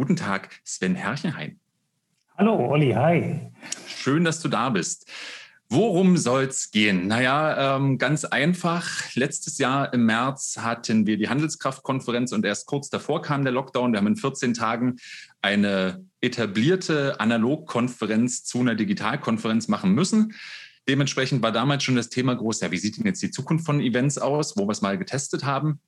Guten Tag, Sven Herrchenhain. Hallo, Olli, hi. Schön, dass du da bist. Worum soll es gehen? Naja, ähm, ganz einfach. Letztes Jahr im März hatten wir die Handelskraftkonferenz und erst kurz davor kam der Lockdown. Wir haben in 14 Tagen eine etablierte Analogkonferenz zu einer Digitalkonferenz machen müssen. Dementsprechend war damals schon das Thema groß, ja, wie sieht denn jetzt die Zukunft von Events aus, wo wir es mal getestet haben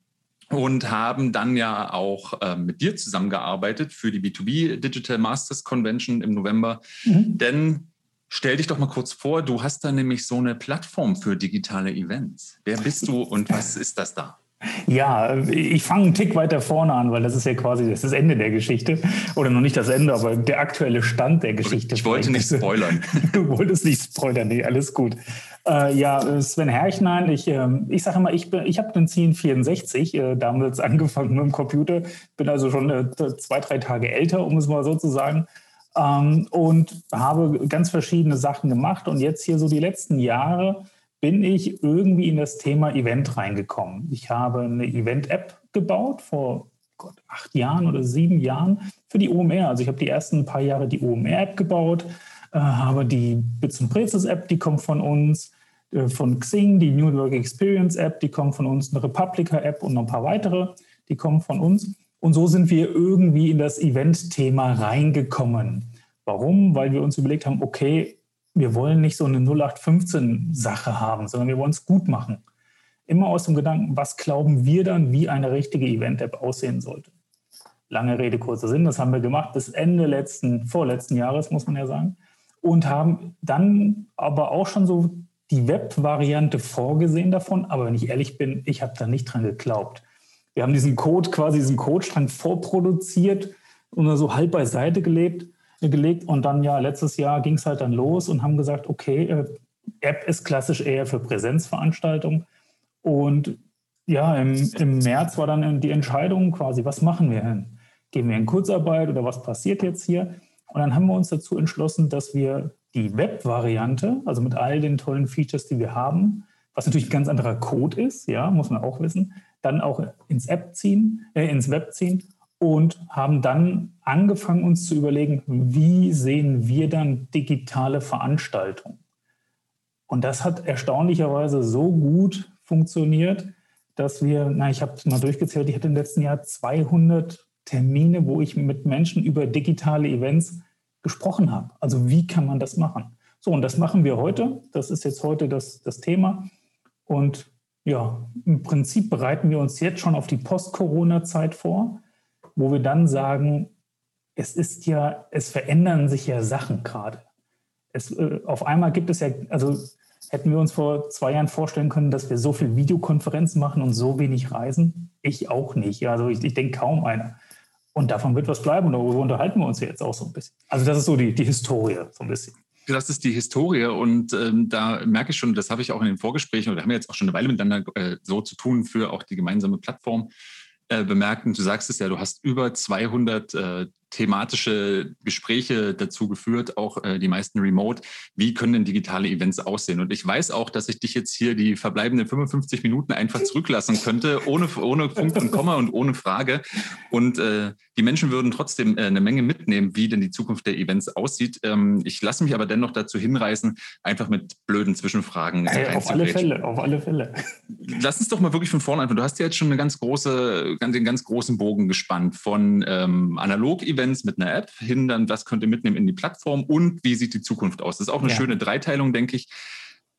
und haben dann ja auch äh, mit dir zusammengearbeitet für die B2B Digital Masters Convention im November. Mhm. Denn Stell dich doch mal kurz vor, du hast da nämlich so eine Plattform für digitale Events. Wer bist du und was ist das da? Ja, ich fange einen Tick weiter vorne an, weil das ist ja quasi das, das Ende der Geschichte. Oder noch nicht das Ende, aber der aktuelle Stand der Geschichte. Ich wollte nicht spoilern. Du wolltest nicht spoilern, nee, alles gut. Äh, ja, Sven Herchnein, ich, äh, ich sage immer, ich, ich habe den 1064 äh, damals angefangen mit dem Computer, bin also schon äh, zwei, drei Tage älter, um es mal so zu sagen. Ähm, und habe ganz verschiedene Sachen gemacht. Und jetzt hier so die letzten Jahre bin ich irgendwie in das Thema Event reingekommen. Ich habe eine Event-App gebaut vor Gott, acht Jahren oder sieben Jahren für die OMR. Also ich habe die ersten paar Jahre die OMR-App gebaut, habe die Bits und Prezis-App, die kommt von uns, äh, von Xing, die New Work Experience App, die kommt von uns, eine Republica-App und noch ein paar weitere, die kommen von uns. Und so sind wir irgendwie in das Event-Thema reingekommen. Warum? Weil wir uns überlegt haben, okay, wir wollen nicht so eine 0815-Sache haben, sondern wir wollen es gut machen. Immer aus dem Gedanken, was glauben wir dann, wie eine richtige Event-App aussehen sollte. Lange Rede, kurzer Sinn, das haben wir gemacht bis Ende letzten, vorletzten Jahres, muss man ja sagen. Und haben dann aber auch schon so die Web-Variante vorgesehen davon. Aber wenn ich ehrlich bin, ich habe da nicht dran geglaubt. Wir haben diesen Code, quasi diesen Codestrang vorproduziert und so halb beiseite gelebt gelegt und dann ja, letztes Jahr ging es halt dann los und haben gesagt, okay, äh, App ist klassisch eher für Präsenzveranstaltungen und ja, im, im März war dann die Entscheidung quasi, was machen wir denn? Gehen wir in Kurzarbeit oder was passiert jetzt hier? Und dann haben wir uns dazu entschlossen, dass wir die Web-Variante, also mit all den tollen Features, die wir haben, was natürlich ein ganz anderer Code ist, ja, muss man auch wissen, dann auch ins App ziehen, äh, ins Web ziehen und haben dann angefangen, uns zu überlegen, wie sehen wir dann digitale Veranstaltungen. Und das hat erstaunlicherweise so gut funktioniert, dass wir, na, ich habe mal durchgezählt, ich hatte im letzten Jahr 200 Termine, wo ich mit Menschen über digitale Events gesprochen habe. Also wie kann man das machen? So, und das machen wir heute. Das ist jetzt heute das, das Thema. Und ja, im Prinzip bereiten wir uns jetzt schon auf die Post-Corona-Zeit vor wo wir dann sagen, es ist ja, es verändern sich ja Sachen gerade. Es, äh, auf einmal gibt es ja, also hätten wir uns vor zwei Jahren vorstellen können, dass wir so viel Videokonferenzen machen und so wenig reisen? Ich auch nicht. Also ich, ich denke kaum einer. Und davon wird was bleiben und darüber unterhalten wir uns jetzt auch so ein bisschen. Also das ist so die, die Historie, so ein bisschen. Das ist die Historie und ähm, da merke ich schon, das habe ich auch in den Vorgesprächen, oder haben wir jetzt auch schon eine Weile miteinander äh, so zu tun für auch die gemeinsame Plattform äh, bemerken, du sagst es ja, du hast über 200 äh, thematische Gespräche dazu geführt, auch äh, die meisten remote. Wie können denn digitale Events aussehen? Und ich weiß auch, dass ich dich jetzt hier die verbleibenden 55 Minuten einfach zurücklassen könnte, ohne, ohne Punkt und Komma und ohne Frage. Und äh, die Menschen würden trotzdem äh, eine Menge mitnehmen, wie denn die Zukunft der Events aussieht. Ähm, ich lasse mich aber dennoch dazu hinreißen, einfach mit blöden Zwischenfragen. Hey, auf alle Fälle, auf alle Fälle. Lass uns doch mal wirklich von vorne anfangen. Du hast ja jetzt schon eine ganz große, den ganz großen Bogen gespannt von ähm, Analog-Events Events mit einer App hin, dann was könnt ihr mitnehmen in die Plattform und wie sieht die Zukunft aus? Das ist auch eine ja. schöne Dreiteilung, denke ich.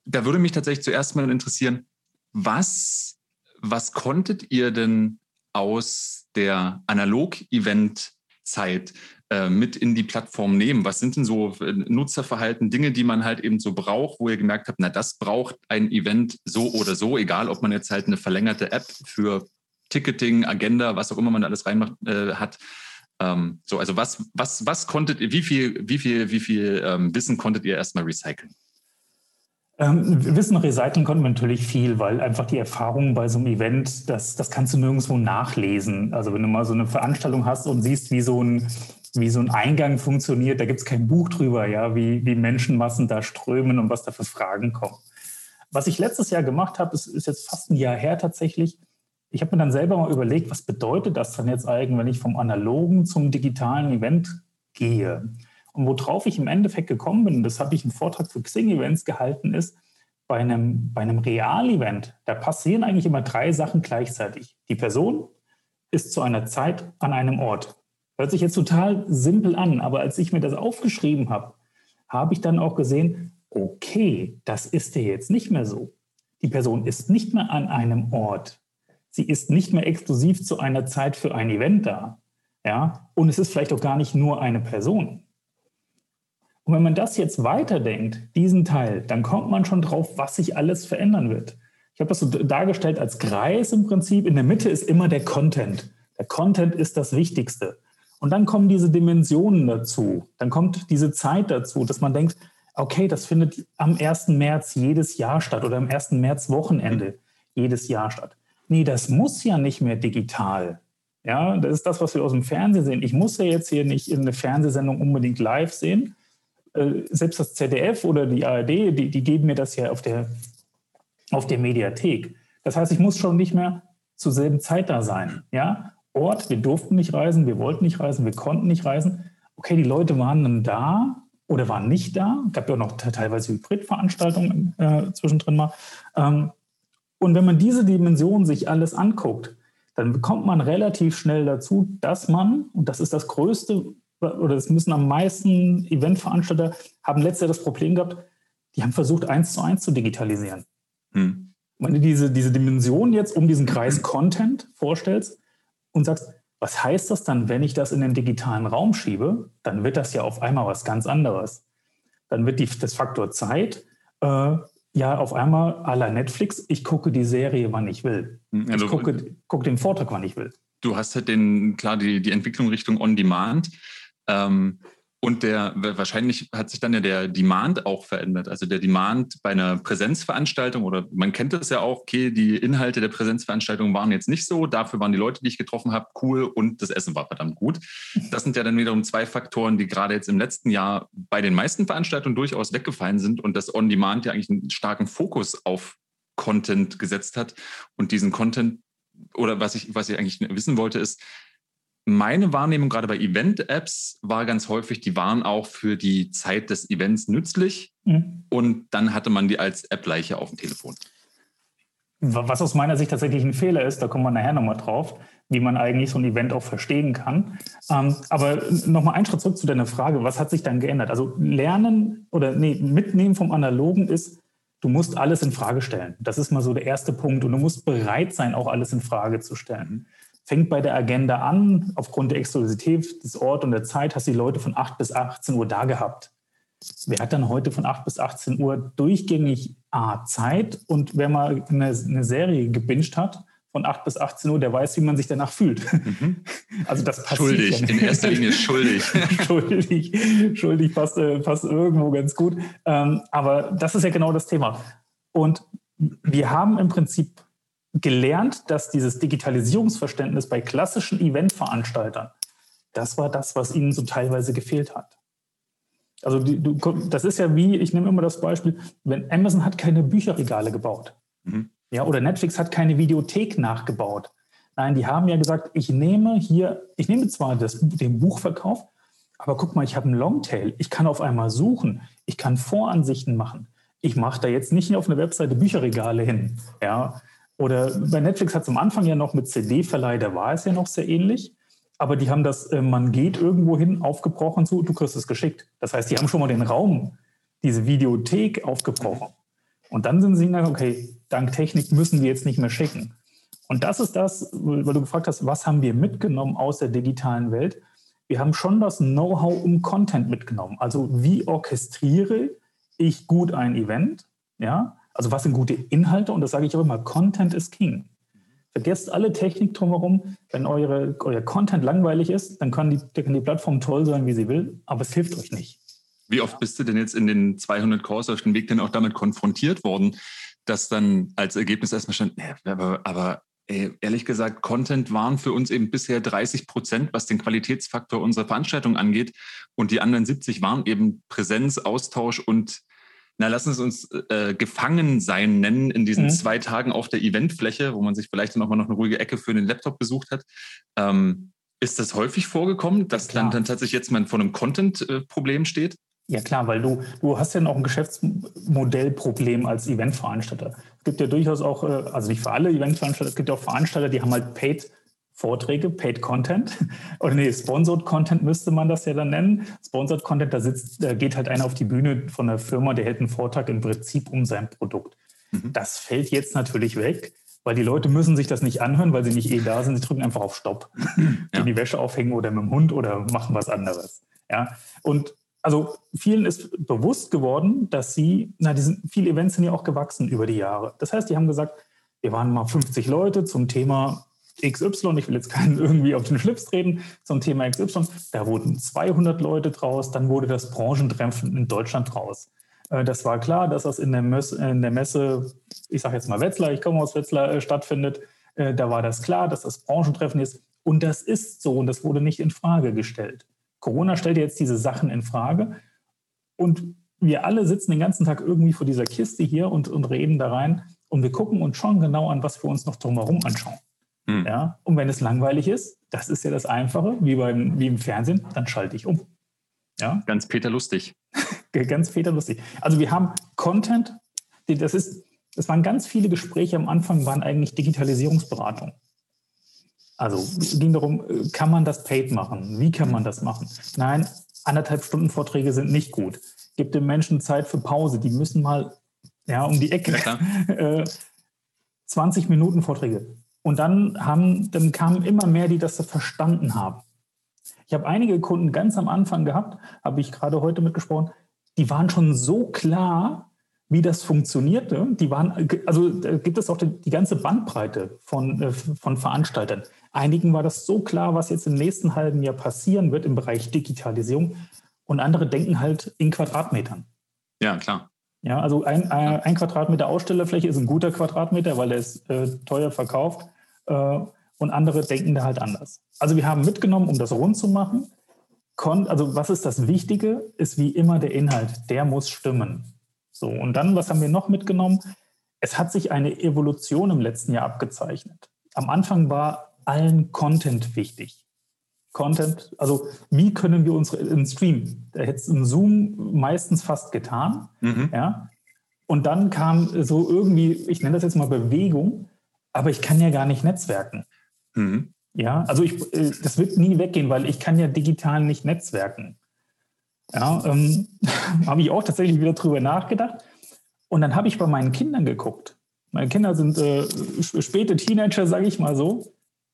Da würde mich tatsächlich zuerst mal interessieren, was, was konntet ihr denn aus der Analog-Event-Zeit äh, mit in die Plattform nehmen? Was sind denn so äh, Nutzerverhalten, Dinge, die man halt eben so braucht, wo ihr gemerkt habt, na, das braucht ein Event so oder so, egal ob man jetzt halt eine verlängerte App für Ticketing, Agenda, was auch immer man alles reinmacht, äh, hat. Ähm, so, also was, was, was konntet ihr, wie viel, wie viel, wie viel ähm, Wissen konntet ihr erstmal recyceln? Ähm, Wissen recyceln konnten wir natürlich viel, weil einfach die Erfahrungen bei so einem Event, das, das kannst du nirgendwo nachlesen. Also wenn du mal so eine Veranstaltung hast und siehst, wie so ein, wie so ein Eingang funktioniert, da gibt es kein Buch drüber, ja, wie, wie Menschenmassen da strömen und was da für Fragen kommen. Was ich letztes Jahr gemacht habe, ist, ist jetzt fast ein Jahr her tatsächlich, ich habe mir dann selber mal überlegt, was bedeutet das dann jetzt eigentlich, wenn ich vom analogen zum digitalen Event gehe? Und worauf ich im Endeffekt gekommen bin, das habe ich im Vortrag für Xing-Events gehalten, ist, bei einem, bei einem Real-Event, da passieren eigentlich immer drei Sachen gleichzeitig. Die Person ist zu einer Zeit an einem Ort. Hört sich jetzt total simpel an, aber als ich mir das aufgeschrieben habe, habe ich dann auch gesehen, okay, das ist ja jetzt nicht mehr so. Die Person ist nicht mehr an einem Ort. Sie ist nicht mehr exklusiv zu einer Zeit für ein Event da. Ja? Und es ist vielleicht auch gar nicht nur eine Person. Und wenn man das jetzt weiterdenkt, diesen Teil, dann kommt man schon drauf, was sich alles verändern wird. Ich habe das so dargestellt als Kreis im Prinzip. In der Mitte ist immer der Content. Der Content ist das Wichtigste. Und dann kommen diese Dimensionen dazu. Dann kommt diese Zeit dazu, dass man denkt, okay, das findet am 1. März jedes Jahr statt oder am 1. März Wochenende jedes Jahr statt. Nee, das muss ja nicht mehr digital. Ja, das ist das, was wir aus dem Fernsehen sehen. Ich muss ja jetzt hier nicht in eine Fernsehsendung unbedingt live sehen, äh, selbst das ZDF oder die ARD, die, die geben mir das ja auf der, auf der Mediathek. Das heißt, ich muss schon nicht mehr zur selben Zeit da sein. Ja? Ort, wir durften nicht reisen, wir wollten nicht reisen, wir konnten nicht reisen. Okay, die Leute waren dann da oder waren nicht da. Es gab ja auch noch teilweise Hybridveranstaltungen äh, zwischendrin mal. Ähm, und wenn man diese Dimension sich alles anguckt, dann bekommt man relativ schnell dazu, dass man, und das ist das größte oder es müssen am meisten Eventveranstalter haben letztes Jahr das Problem gehabt, die haben versucht, eins zu eins zu digitalisieren. Hm. Wenn du diese, diese Dimension jetzt um diesen Kreis Content vorstellst und sagst, was heißt das dann, wenn ich das in den digitalen Raum schiebe, dann wird das ja auf einmal was ganz anderes. Dann wird die, das Faktor Zeit äh, ja auf einmal la Netflix, ich gucke die Serie, wann ich will. Also, ich gucke, gucke den Vortrag, wann ich will. Du hast halt den, klar, die, die Entwicklung Richtung On-Demand. Ähm, und der wahrscheinlich hat sich dann ja der Demand auch verändert. Also der Demand bei einer Präsenzveranstaltung oder man kennt es ja auch, okay, die Inhalte der Präsenzveranstaltung waren jetzt nicht so, dafür waren die Leute, die ich getroffen habe, cool und das Essen war verdammt gut. Das sind ja dann wiederum zwei Faktoren, die gerade jetzt im letzten Jahr bei den meisten Veranstaltungen durchaus weggefallen sind und das On-Demand ja eigentlich einen starken Fokus auf Content gesetzt hat und diesen Content oder was ich, was ich eigentlich wissen wollte, ist, meine Wahrnehmung gerade bei Event-Apps war ganz häufig, die waren auch für die Zeit des Events nützlich mhm. und dann hatte man die als App-Leiche auf dem Telefon. Was aus meiner Sicht tatsächlich ein Fehler ist, da kommen wir nachher nochmal drauf, wie man eigentlich so ein Event auch verstehen kann. Ähm, aber nochmal einen Schritt zurück zu deiner Frage, was hat sich dann geändert? Also Lernen oder nee, Mitnehmen vom Analogen ist, du musst alles in Frage stellen. Das ist mal so der erste Punkt und du musst bereit sein, auch alles in Frage zu stellen fängt bei der Agenda an. Aufgrund der Exklusivität des Ort und der Zeit hast du die Leute von 8 bis 18 Uhr da gehabt. Wer hat dann heute von 8 bis 18 Uhr durchgängig A, Zeit und wer mal eine, eine Serie gebinged hat, von 8 bis 18 Uhr, der weiß, wie man sich danach fühlt. Mhm. Also das passiert Schuldig, ja in erster Linie schuldig. schuldig, schuldig passt, äh, passt irgendwo ganz gut. Ähm, aber das ist ja genau das Thema. Und wir haben im Prinzip gelernt, dass dieses Digitalisierungsverständnis bei klassischen Eventveranstaltern, das war das, was ihnen so teilweise gefehlt hat. Also die, du, das ist ja wie, ich nehme immer das Beispiel, wenn Amazon hat keine Bücherregale gebaut. Mhm. Ja, oder Netflix hat keine Videothek nachgebaut. Nein, die haben ja gesagt, ich nehme hier, ich nehme zwar das, den Buchverkauf, aber guck mal, ich habe einen Longtail. Ich kann auf einmal suchen. Ich kann Voransichten machen. Ich mache da jetzt nicht auf eine Webseite Bücherregale hin. Ja, oder bei Netflix hat es am Anfang ja noch mit CD-Verleih, da war es ja noch sehr ähnlich. Aber die haben das, äh, man geht irgendwo hin, aufgebrochen zu, du kriegst es geschickt. Das heißt, die haben schon mal den Raum, diese Videothek aufgebrochen. Und dann sind sie gesagt, okay, dank Technik müssen wir jetzt nicht mehr schicken. Und das ist das, weil du gefragt hast, was haben wir mitgenommen aus der digitalen Welt? Wir haben schon das Know-how um Content mitgenommen. Also wie orchestriere ich gut ein Event? Ja, also was sind gute Inhalte? Und das sage ich auch immer, Content is King. Vergesst alle Technik drumherum. Wenn eure, euer Content langweilig ist, dann kann die, kann die Plattform toll sein, wie sie will, aber es hilft euch nicht. Wie oft bist du denn jetzt in den 200 Calls auf dem Weg denn auch damit konfrontiert worden, dass dann als Ergebnis erstmal stand, aber, aber ehrlich gesagt, Content waren für uns eben bisher 30 Prozent, was den Qualitätsfaktor unserer Veranstaltung angeht. Und die anderen 70 waren eben Präsenz, Austausch und na, lassen Sie uns äh, gefangen sein nennen in diesen mhm. zwei Tagen auf der Eventfläche, wo man sich vielleicht noch mal noch eine ruhige Ecke für den Laptop besucht hat. Ähm, ist das häufig vorgekommen, dass dann, dann tatsächlich jetzt man vor einem Content-Problem steht? Ja klar, weil du, du hast ja noch ein Geschäftsmodellproblem als Eventveranstalter. Es gibt ja durchaus auch, äh, also nicht für alle Eventveranstalter, es gibt ja auch Veranstalter, die haben halt Paid Vorträge, Paid Content. Oder nee, Sponsored Content müsste man das ja dann nennen. Sponsored Content, da sitzt, da geht halt einer auf die Bühne von der Firma, der hält einen Vortrag im Prinzip um sein Produkt. Mhm. Das fällt jetzt natürlich weg, weil die Leute müssen sich das nicht anhören, weil sie nicht eh da sind. Sie drücken einfach auf Stopp, ja. die Wäsche aufhängen oder mit dem Hund oder machen was anderes. Ja, und also vielen ist bewusst geworden, dass sie, na, die sind, viele Events sind ja auch gewachsen über die Jahre. Das heißt, die haben gesagt, wir waren mal 50 Leute zum Thema XY, ich will jetzt keinen irgendwie auf den Schlips treten, zum Thema XY, da wurden 200 Leute draus, dann wurde das Branchentreffen in Deutschland draus. Äh, das war klar, dass das in der Messe, in der Messe ich sage jetzt mal Wetzlar, ich komme aus Wetzlar, äh, stattfindet. Äh, da war das klar, dass das Branchentreffen ist. Und das ist so und das wurde nicht in Frage gestellt. Corona stellt jetzt diese Sachen in Frage und wir alle sitzen den ganzen Tag irgendwie vor dieser Kiste hier und, und reden da rein und wir gucken uns schon genau an, was wir uns noch drumherum anschauen. Hm. Ja? Und wenn es langweilig ist, das ist ja das Einfache, wie, beim, wie im Fernsehen, dann schalte ich um. Ja? Ganz Peter lustig. ganz Peter lustig. Also wir haben Content, das ist, das waren ganz viele Gespräche am Anfang, waren eigentlich Digitalisierungsberatung. Also ging darum, kann man das paid machen? Wie kann man das machen? Nein, anderthalb Stunden Vorträge sind nicht gut. Gibt den Menschen Zeit für Pause. Die müssen mal ja, um die Ecke. Ja, 20 Minuten Vorträge. Und dann, haben, dann kamen immer mehr, die das verstanden haben. Ich habe einige Kunden ganz am Anfang gehabt, habe ich gerade heute mitgesprochen, die waren schon so klar, wie das funktionierte. Die waren, also da gibt es auch die, die ganze Bandbreite von, äh, von Veranstaltern. Einigen war das so klar, was jetzt im nächsten halben Jahr passieren wird im Bereich Digitalisierung. Und andere denken halt in Quadratmetern. Ja, klar. Ja, also ein, ein Quadratmeter Ausstellerfläche ist ein guter Quadratmeter, weil er ist äh, teuer verkauft äh, und andere denken da halt anders. Also wir haben mitgenommen, um das rund zu machen. also was ist das Wichtige, ist wie immer der Inhalt, der muss stimmen. So, und dann, was haben wir noch mitgenommen? Es hat sich eine Evolution im letzten Jahr abgezeichnet. Am Anfang war allen Content wichtig. Content, also wie können wir unsere Stream, da hätte es in Zoom meistens fast getan, mhm. ja. Und dann kam so irgendwie, ich nenne das jetzt mal Bewegung, aber ich kann ja gar nicht netzwerken. Mhm. Ja, also ich, äh, das wird nie weggehen, weil ich kann ja digital nicht netzwerken. Ja, ähm, habe ich auch tatsächlich wieder drüber nachgedacht. Und dann habe ich bei meinen Kindern geguckt. Meine Kinder sind äh, späte Teenager, sage ich mal so.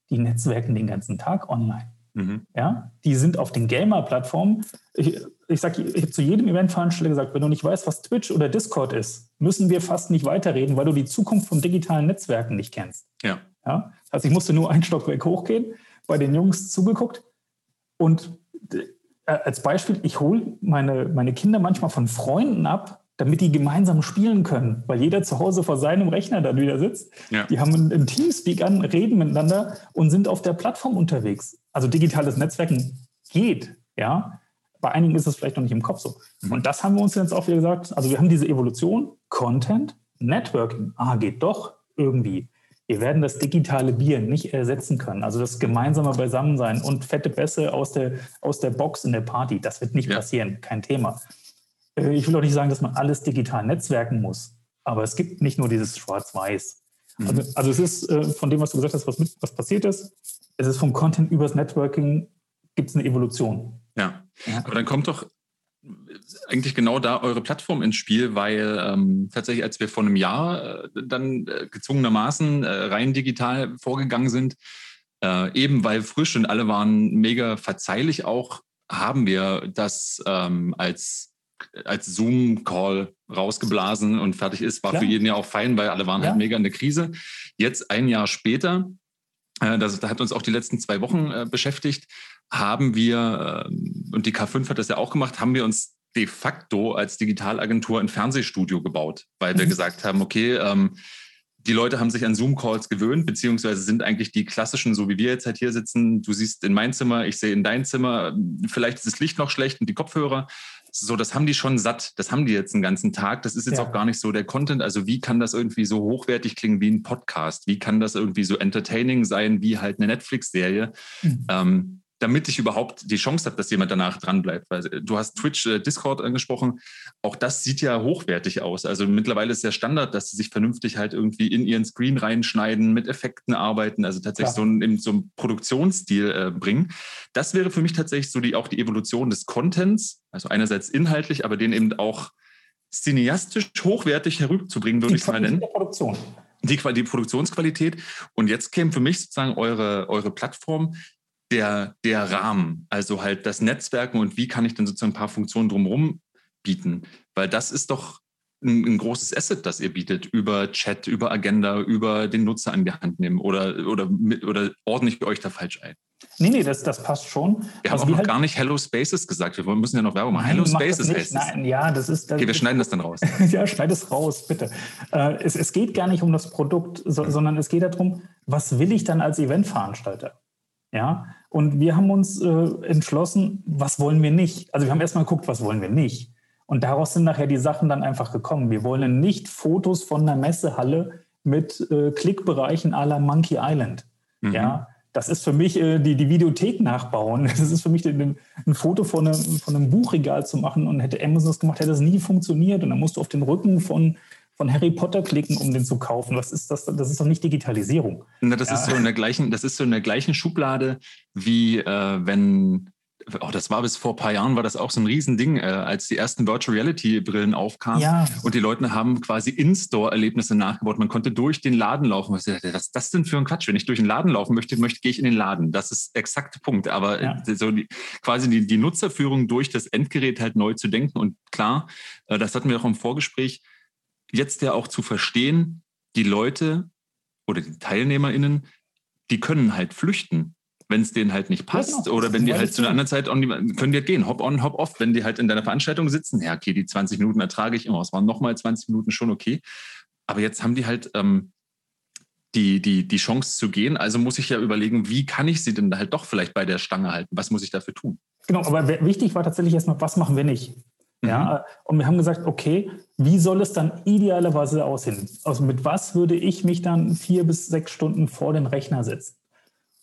Die netzwerken den ganzen Tag online. Mhm. Ja, die sind auf den Gamer-Plattformen. Ich, ich, sag, ich habe zu jedem Eventveranstalter gesagt, wenn du nicht weißt, was Twitch oder Discord ist, müssen wir fast nicht weiterreden, weil du die Zukunft von digitalen Netzwerken nicht kennst. Ja. ja? Also ich musste nur ein Stockwerk hochgehen, bei den Jungs zugeguckt und äh, als Beispiel, ich hole meine, meine Kinder manchmal von Freunden ab, damit die gemeinsam spielen können, weil jeder zu Hause vor seinem Rechner dann wieder sitzt. Ja. Die haben einen Teamspeak an, reden miteinander und sind auf der Plattform unterwegs. Also digitales Netzwerken geht, ja. Bei einigen ist es vielleicht noch nicht im Kopf so. Mhm. Und das haben wir uns jetzt auch wieder gesagt. Also wir haben diese Evolution, Content, Networking. Ah, geht doch irgendwie. Wir werden das digitale Bier nicht ersetzen können. Also das gemeinsame Beisammensein und fette Bässe aus der, aus der Box in der Party, das wird nicht ja. passieren, kein Thema. Äh, ich will auch nicht sagen, dass man alles digital netzwerken muss, aber es gibt nicht nur dieses Schwarz-Weiß. Mhm. Also, also, es ist äh, von dem, was du gesagt hast, was, mit, was passiert ist, es ist vom Content übers Networking, gibt es eine Evolution. Ja. ja, aber dann kommt doch eigentlich genau da eure Plattform ins Spiel, weil ähm, tatsächlich, als wir vor einem Jahr äh, dann äh, gezwungenermaßen äh, rein digital vorgegangen sind, äh, eben weil frisch und alle waren mega verzeihlich auch, haben wir das ähm, als als Zoom-Call rausgeblasen und fertig ist. War Klar. für jeden ja auch fein, weil alle waren halt ja. halt mega in der Krise. Jetzt ein Jahr später, äh, das, hat uns auch die letzten zwei Wochen äh, beschäftigt, haben wir, äh, und die K5 hat das ja auch gemacht, haben wir uns de facto als Digitalagentur ein Fernsehstudio gebaut, weil mhm. wir gesagt haben, okay, ähm, die Leute haben sich an Zoom-Calls gewöhnt, beziehungsweise sind eigentlich die klassischen, so wie wir jetzt halt hier sitzen. Du siehst in mein Zimmer, ich sehe in dein Zimmer. Vielleicht ist das Licht noch schlecht und die Kopfhörer. So, das haben die schon satt. Das haben die jetzt den ganzen Tag. Das ist jetzt ja. auch gar nicht so der Content. Also, wie kann das irgendwie so hochwertig klingen wie ein Podcast? Wie kann das irgendwie so entertaining sein wie halt eine Netflix-Serie? Mhm. Ähm, damit ich überhaupt die Chance habe, dass jemand danach dranbleibt. Weil äh, du hast Twitch, äh, Discord angesprochen. Auch das sieht ja hochwertig aus. Also mittlerweile ist ja Standard, dass sie sich vernünftig halt irgendwie in ihren Screen reinschneiden, mit Effekten arbeiten, also tatsächlich ja. so, einen, so einen Produktionsstil äh, bringen. Das wäre für mich tatsächlich so die, auch die Evolution des Contents. Also einerseits inhaltlich, aber den eben auch cineastisch hochwertig herüberzubringen, würde ich es mal nennen. Produktion. Die, die Produktionsqualität. Und jetzt käme für mich sozusagen eure, eure Plattform, der, der Rahmen, also halt das Netzwerken und wie kann ich dann sozusagen ein paar Funktionen drumherum bieten. Weil das ist doch ein, ein, großes Asset, das ihr bietet, über Chat, über Agenda, über den Nutzer an die Hand nehmen oder, oder, oder ordne ich euch da falsch ein? Nee, nee, das, das passt schon. Wir haben auch noch halt gar nicht Hello Spaces gesagt. Wir müssen ja noch Werbung machen. Hello Spaces heißt. Nein, ja, das ist. Das okay, wir schneiden das dann raus. ja, schneid es raus, bitte. Äh, es, es geht gar nicht um das Produkt, so, sondern es geht darum, was will ich dann als Eventveranstalter? Ja, und wir haben uns äh, entschlossen, was wollen wir nicht? Also wir haben erstmal geguckt, was wollen wir nicht? Und daraus sind nachher die Sachen dann einfach gekommen. Wir wollen nicht Fotos von einer Messehalle mit äh, Klickbereichen à la Monkey Island. Mhm. Ja, das ist für mich äh, die, die Videothek nachbauen. Das ist für mich ein, ein Foto von einem, von einem Buchregal zu machen und hätte Amazon das gemacht, hätte das nie funktioniert. Und dann musst du auf den Rücken von von Harry Potter klicken, um den zu kaufen. Was ist das? Das ist doch nicht Digitalisierung. Na, das ja. ist so in der gleichen, das ist so in der gleichen Schublade wie äh, wenn Oh, das war bis vor ein paar Jahren, war das auch so ein Riesending, äh, als die ersten Virtual Reality Brillen aufkamen ja. und die Leute haben quasi In-Store-Erlebnisse nachgebaut. Man konnte durch den Laden laufen. Was ist das denn für ein Quatsch? Wenn ich durch den Laden laufen möchte, möchte gehe ich in den Laden. Das ist exakte Punkt. Aber ja. so die, quasi die, die Nutzerführung durch das Endgerät halt neu zu denken. Und klar, äh, das hatten wir auch im Vorgespräch, jetzt ja auch zu verstehen, die Leute oder die TeilnehmerInnen, die können halt flüchten, wenn es denen halt nicht passt genau. oder wenn die halt zu einer anderen Zeit on, können die halt gehen, hop on, hop off, wenn die halt in deiner Veranstaltung sitzen, ja, okay, die 20 Minuten ertrage ich immer, es waren nochmal 20 Minuten schon okay. Aber jetzt haben die halt ähm, die, die, die Chance zu gehen. Also muss ich ja überlegen, wie kann ich sie denn halt doch vielleicht bei der Stange halten? Was muss ich dafür tun? Genau, aber wichtig war tatsächlich erstmal, was machen wir nicht? Ja, mhm. und wir haben gesagt, okay, wie soll es dann idealerweise aussehen? Also mit was würde ich mich dann vier bis sechs Stunden vor den Rechner setzen?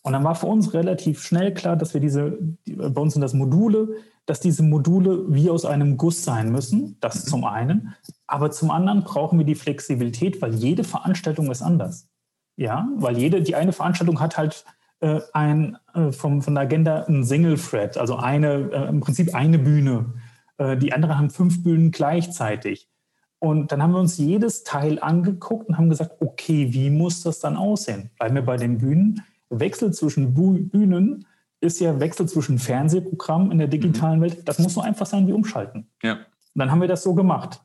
Und dann war für uns relativ schnell klar, dass wir diese, bei uns sind das Module, dass diese Module wie aus einem Guss sein müssen. Das mhm. zum einen. Aber zum anderen brauchen wir die Flexibilität, weil jede Veranstaltung ist anders. Ja, weil jede, die eine Veranstaltung hat halt äh, ein, äh, vom, von der Agenda ein Single Thread, also eine, äh, im Prinzip eine Bühne. Äh, die anderen haben fünf Bühnen gleichzeitig. Und dann haben wir uns jedes Teil angeguckt und haben gesagt, okay, wie muss das dann aussehen? Bleiben wir bei den Bühnen. Wechsel zwischen Bühnen ist ja Wechsel zwischen Fernsehprogrammen in der digitalen mhm. Welt. Das muss so einfach sein wie umschalten. Ja. Und dann haben wir das so gemacht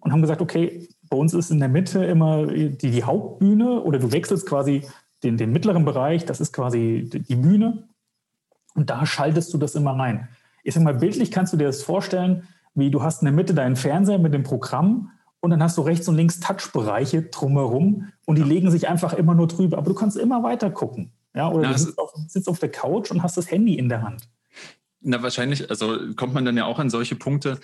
und haben gesagt, okay, bei uns ist in der Mitte immer die, die Hauptbühne oder du wechselst quasi den, den mittleren Bereich, das ist quasi die Bühne und da schaltest du das immer rein ich sag mal, bildlich kannst du dir das vorstellen, wie du hast in der Mitte deinen Fernseher mit dem Programm und dann hast du rechts und links Touchbereiche drumherum und die ja. legen sich einfach immer nur drüber. Aber du kannst immer weiter gucken. Ja, oder Na, du sitzt auf, sitzt auf der Couch und hast das Handy in der Hand. Na, wahrscheinlich, also kommt man dann ja auch an solche Punkte,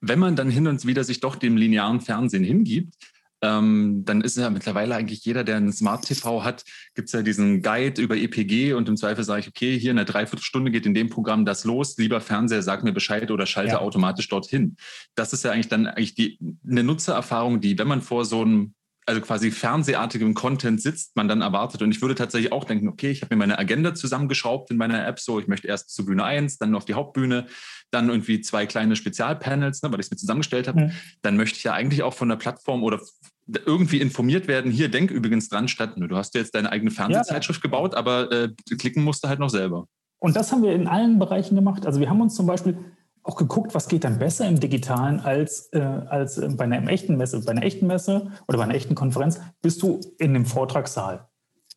wenn man dann hin und wieder sich doch dem linearen Fernsehen hingibt, ähm, dann ist ja mittlerweile eigentlich jeder, der ein Smart TV hat, gibt es ja diesen Guide über EPG und im Zweifel sage ich, okay, hier in einer Dreiviertelstunde geht in dem Programm das los, lieber Fernseher, sag mir Bescheid oder schalte ja. automatisch dorthin. Das ist ja eigentlich dann eigentlich die, eine Nutzererfahrung, die, wenn man vor so einem also quasi fernsehartigem Content sitzt, man dann erwartet. Und ich würde tatsächlich auch denken, okay, ich habe mir meine Agenda zusammengeschraubt in meiner App, so ich möchte erst zur Bühne 1, dann auf die Hauptbühne, dann irgendwie zwei kleine Spezialpanels, ne, weil ich es mir zusammengestellt habe. Mhm. Dann möchte ich ja eigentlich auch von der Plattform oder irgendwie informiert werden. Hier, denk übrigens dran, statt, du hast jetzt deine eigene Fernsehzeitschrift ja. gebaut, aber äh, klicken musst du halt noch selber. Und das haben wir in allen Bereichen gemacht. Also wir haben uns zum Beispiel auch geguckt, was geht dann besser im Digitalen als, äh, als bei einer echten Messe. Bei einer echten Messe oder bei einer echten Konferenz bist du in dem Vortragssaal.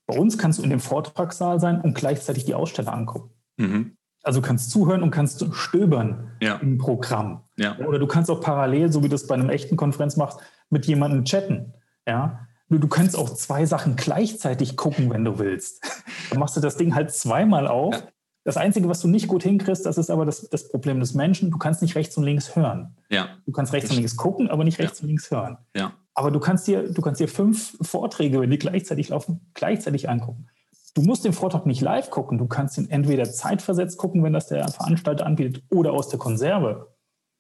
Bei uns kannst du in dem Vortragssaal sein und gleichzeitig die Aussteller angucken. Mhm. Also du kannst zuhören und kannst stöbern ja. im Programm. Ja. Oder du kannst auch parallel, so wie du es bei einem echten Konferenz machst, mit jemandem chatten. Ja? Du, du kannst auch zwei Sachen gleichzeitig gucken, wenn du willst. Dann machst du das Ding halt zweimal auf. Ja. Das Einzige, was du nicht gut hinkriegst, das ist aber das, das Problem des Menschen, du kannst nicht rechts und links hören. Ja. Du kannst rechts und links gucken, aber nicht rechts und links hören. Ja. Aber du kannst dir, du kannst dir fünf Vorträge, wenn die gleichzeitig laufen, gleichzeitig angucken. Du musst den Vortrag nicht live gucken. Du kannst ihn entweder zeitversetzt gucken, wenn das der Veranstalter anbietet, oder aus der Konserve.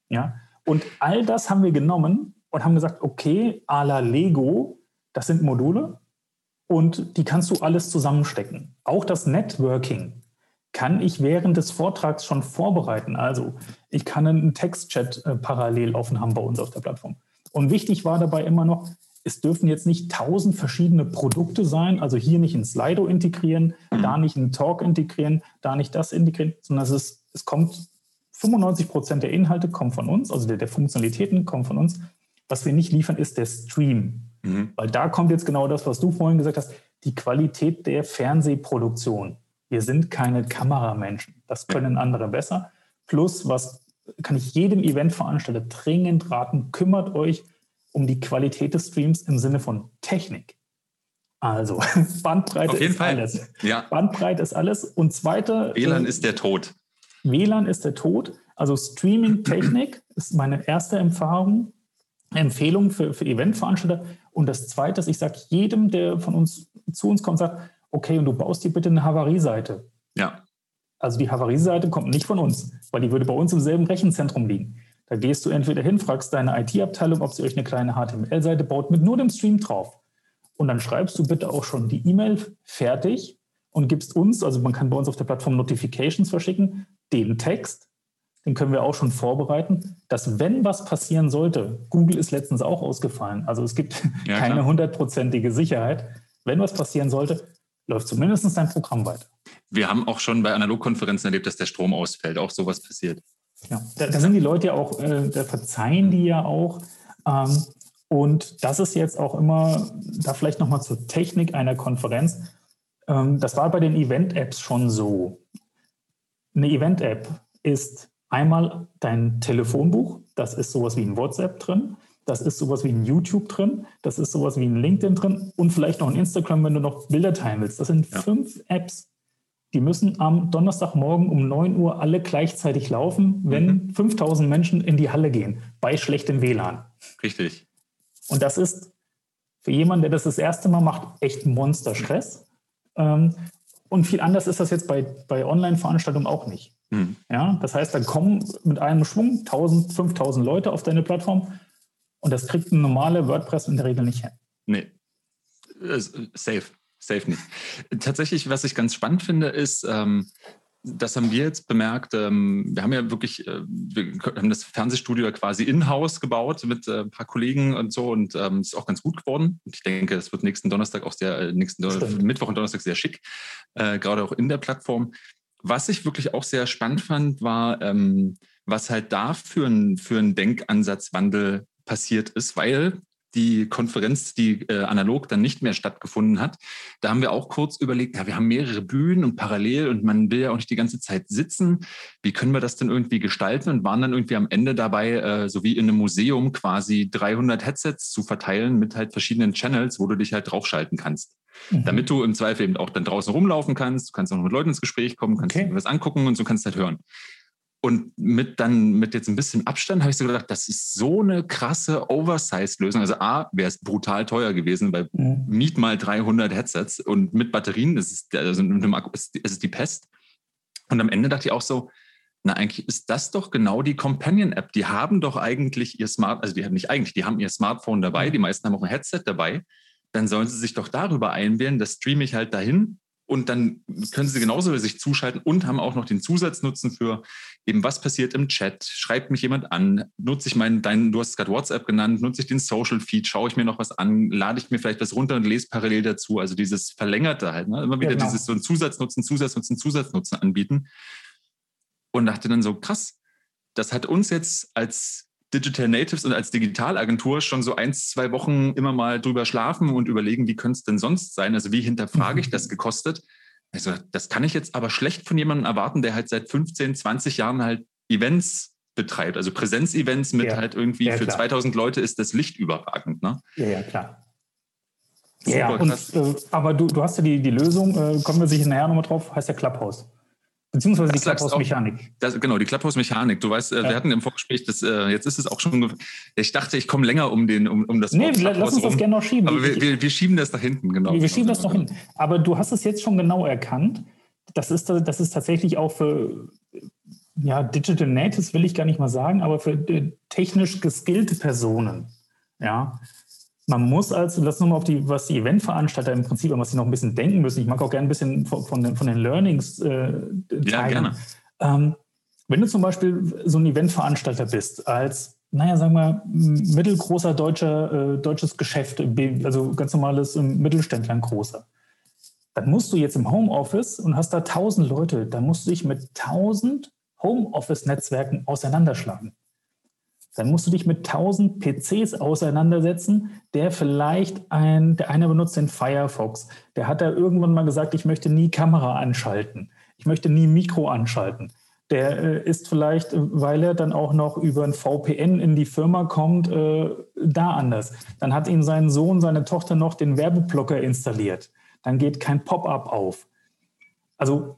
Ja. Und all das haben wir genommen und haben gesagt, okay, à la Lego, das sind Module und die kannst du alles zusammenstecken. Auch das Networking kann ich während des Vortrags schon vorbereiten. Also ich kann einen Textchat äh, parallel offen haben bei uns auf der Plattform. Und wichtig war dabei immer noch, es dürfen jetzt nicht tausend verschiedene Produkte sein, also hier nicht ein Slido integrieren, mhm. da nicht einen Talk integrieren, da nicht das integrieren, sondern es, ist, es kommt, 95 Prozent der Inhalte kommen von uns, also der, der, Funktionalitäten kommen von uns. Was wir nicht liefern, ist der Stream. Mhm. Weil da kommt jetzt genau das, was du vorhin gesagt hast, die Qualität der Fernsehproduktion. Wir sind keine Kameramenschen. Das können andere besser. Plus, was kann ich jedem Eventveranstalter dringend raten, kümmert euch um die Qualität des Streams im Sinne von Technik. Also, Bandbreite ist Fall. alles. Ja. Bandbreite ist alles. Und zweite. WLAN äh, ist der Tod. WLAN ist der Tod. Also Streaming-Technik ist meine erste Erfahrung, Empfehlung für, für Eventveranstalter. Und das zweite ist, ich sage jedem, der von uns zu uns kommt, sagt, okay, und du baust dir bitte eine Havarieseite. Ja. Also die Havarieseite kommt nicht von uns, weil die würde bei uns im selben Rechenzentrum liegen. Da gehst du entweder hin, fragst deine IT-Abteilung, ob sie euch eine kleine HTML-Seite baut mit nur dem Stream drauf. Und dann schreibst du bitte auch schon die E-Mail fertig und gibst uns, also man kann bei uns auf der Plattform Notifications verschicken, den Text, den können wir auch schon vorbereiten, dass wenn was passieren sollte, Google ist letztens auch ausgefallen, also es gibt ja, keine hundertprozentige Sicherheit, wenn was passieren sollte, läuft zumindest dein Programm weiter. Wir haben auch schon bei Analogkonferenzen erlebt, dass der Strom ausfällt. Auch sowas passiert. Ja, da, da sind die Leute ja auch, äh, da verzeihen die ja auch. Ähm, und das ist jetzt auch immer, da vielleicht nochmal zur Technik einer Konferenz. Ähm, das war bei den Event-Apps schon so. Eine Event-App ist einmal dein Telefonbuch, das ist sowas wie ein WhatsApp drin. Das ist sowas wie ein YouTube drin, das ist sowas wie ein LinkedIn drin und vielleicht noch ein Instagram, wenn du noch Bilder teilen willst. Das sind ja. fünf Apps, die müssen am Donnerstagmorgen um 9 Uhr alle gleichzeitig laufen, wenn mhm. 5000 Menschen in die Halle gehen, bei schlechtem WLAN. Richtig. Und das ist für jemanden, der das das erste Mal macht, echt Monsterstress. Ähm, und viel anders ist das jetzt bei, bei Online-Veranstaltungen auch nicht. Mhm. Ja, das heißt, dann kommen mit einem Schwung 1000, 5000 Leute auf deine Plattform und das kriegt ein normale WordPress in der Regel nicht hin. Nee. Safe. Safe nicht. Tatsächlich, was ich ganz spannend finde, ist, ähm, das haben wir jetzt bemerkt. Ähm, wir haben ja wirklich, äh, wir haben das Fernsehstudio quasi in-house gebaut mit äh, ein paar Kollegen und so und ähm, ist auch ganz gut geworden. Und ich denke, es wird nächsten Donnerstag auch sehr, äh, nächsten Stimmt. Mittwoch und Donnerstag sehr schick, äh, gerade auch in der Plattform. Was ich wirklich auch sehr spannend fand, war, ähm, was halt da für ein, für ein Denkansatzwandel passiert ist, weil die Konferenz, die äh, analog dann nicht mehr stattgefunden hat, da haben wir auch kurz überlegt, ja, wir haben mehrere Bühnen und parallel und man will ja auch nicht die ganze Zeit sitzen. Wie können wir das denn irgendwie gestalten und waren dann irgendwie am Ende dabei, äh, so wie in einem Museum quasi 300 Headsets zu verteilen mit halt verschiedenen Channels, wo du dich halt draufschalten kannst. Mhm. Damit du im Zweifel eben auch dann draußen rumlaufen kannst, du kannst auch mit Leuten ins Gespräch kommen, kannst okay. was angucken und so kannst halt hören. Und mit dann mit jetzt ein bisschen Abstand habe ich so gedacht, das ist so eine krasse Oversized-Lösung. Also A, wäre es brutal teuer gewesen, weil mhm. miet mal 300 Headsets und mit Batterien, das ist, also mit einem Akku, ist, ist die Pest. Und am Ende dachte ich auch so, na, eigentlich ist das doch genau die Companion-App. Die haben doch eigentlich ihr Smart, also die haben nicht eigentlich, die haben ihr Smartphone dabei, die meisten haben auch ein Headset dabei. Dann sollen sie sich doch darüber einwählen, das streame ich halt dahin und dann können Sie genauso sich zuschalten und haben auch noch den Zusatznutzen für eben, was passiert im Chat? Schreibt mich jemand an? Nutze ich meinen, deinen, du hast es gerade WhatsApp genannt, nutze ich den Social Feed? Schaue ich mir noch was an? Lade ich mir vielleicht was runter und lese parallel dazu? Also dieses Verlängerte halt, ne? immer wieder genau. dieses so ein Zusatznutzen, Zusatznutzen, Zusatznutzen anbieten. Und dachte dann so, krass, das hat uns jetzt als Digital Natives und als Digitalagentur schon so ein, zwei Wochen immer mal drüber schlafen und überlegen, wie könnte es denn sonst sein? Also wie hinterfrage ich das mhm. gekostet? Also das kann ich jetzt aber schlecht von jemandem erwarten, der halt seit 15, 20 Jahren halt Events betreibt, also Präsenzevents mit ja. halt irgendwie ja, für 2000 Leute ist das Licht überragend. Ne? Ja, ja, klar. Ja, und, äh, aber du, du hast ja die, die Lösung, äh, kommen wir sicher nachher nochmal drauf, heißt ja Clubhouse. Beziehungsweise die Clubhouse-Mechanik. Genau, die Clubhouse-Mechanik. Du weißt, äh, ja. wir hatten im Vorgespräch, das, äh, jetzt ist es auch schon, ich dachte, ich komme länger um, den, um, um das Nee, lass uns das gerne noch schieben. Aber wir, wir, wir, schieben das nach hinten, genau. Wir, wir schieben das noch hin. Aber du hast es jetzt schon genau erkannt. Das ist, das ist tatsächlich auch für ja, Digital Natives will ich gar nicht mal sagen, aber für äh, technisch geskillte Personen. Ja, man muss also, lass nochmal auf die, was die Eventveranstalter im Prinzip, was sie noch ein bisschen denken müssen. Ich mag auch gerne ein bisschen von, von, den, von den Learnings äh, Ja, gerne. Ähm, wenn du zum Beispiel so ein Eventveranstalter bist, als, naja, sagen wir, mittelgroßer deutscher, äh, deutsches Geschäft, also ganz normales Mittelständler, ein großer, dann musst du jetzt im Homeoffice und hast da tausend Leute, dann musst du dich mit tausend Homeoffice-Netzwerken auseinanderschlagen dann musst du dich mit 1000 PCs auseinandersetzen, der vielleicht ein, der eine benutzt den Firefox, der hat da irgendwann mal gesagt, ich möchte nie Kamera anschalten, ich möchte nie Mikro anschalten. Der äh, ist vielleicht, weil er dann auch noch über ein VPN in die Firma kommt, äh, da anders. Dann hat ihm sein Sohn, seine Tochter noch den Werbeblocker installiert. Dann geht kein Pop-up auf. Also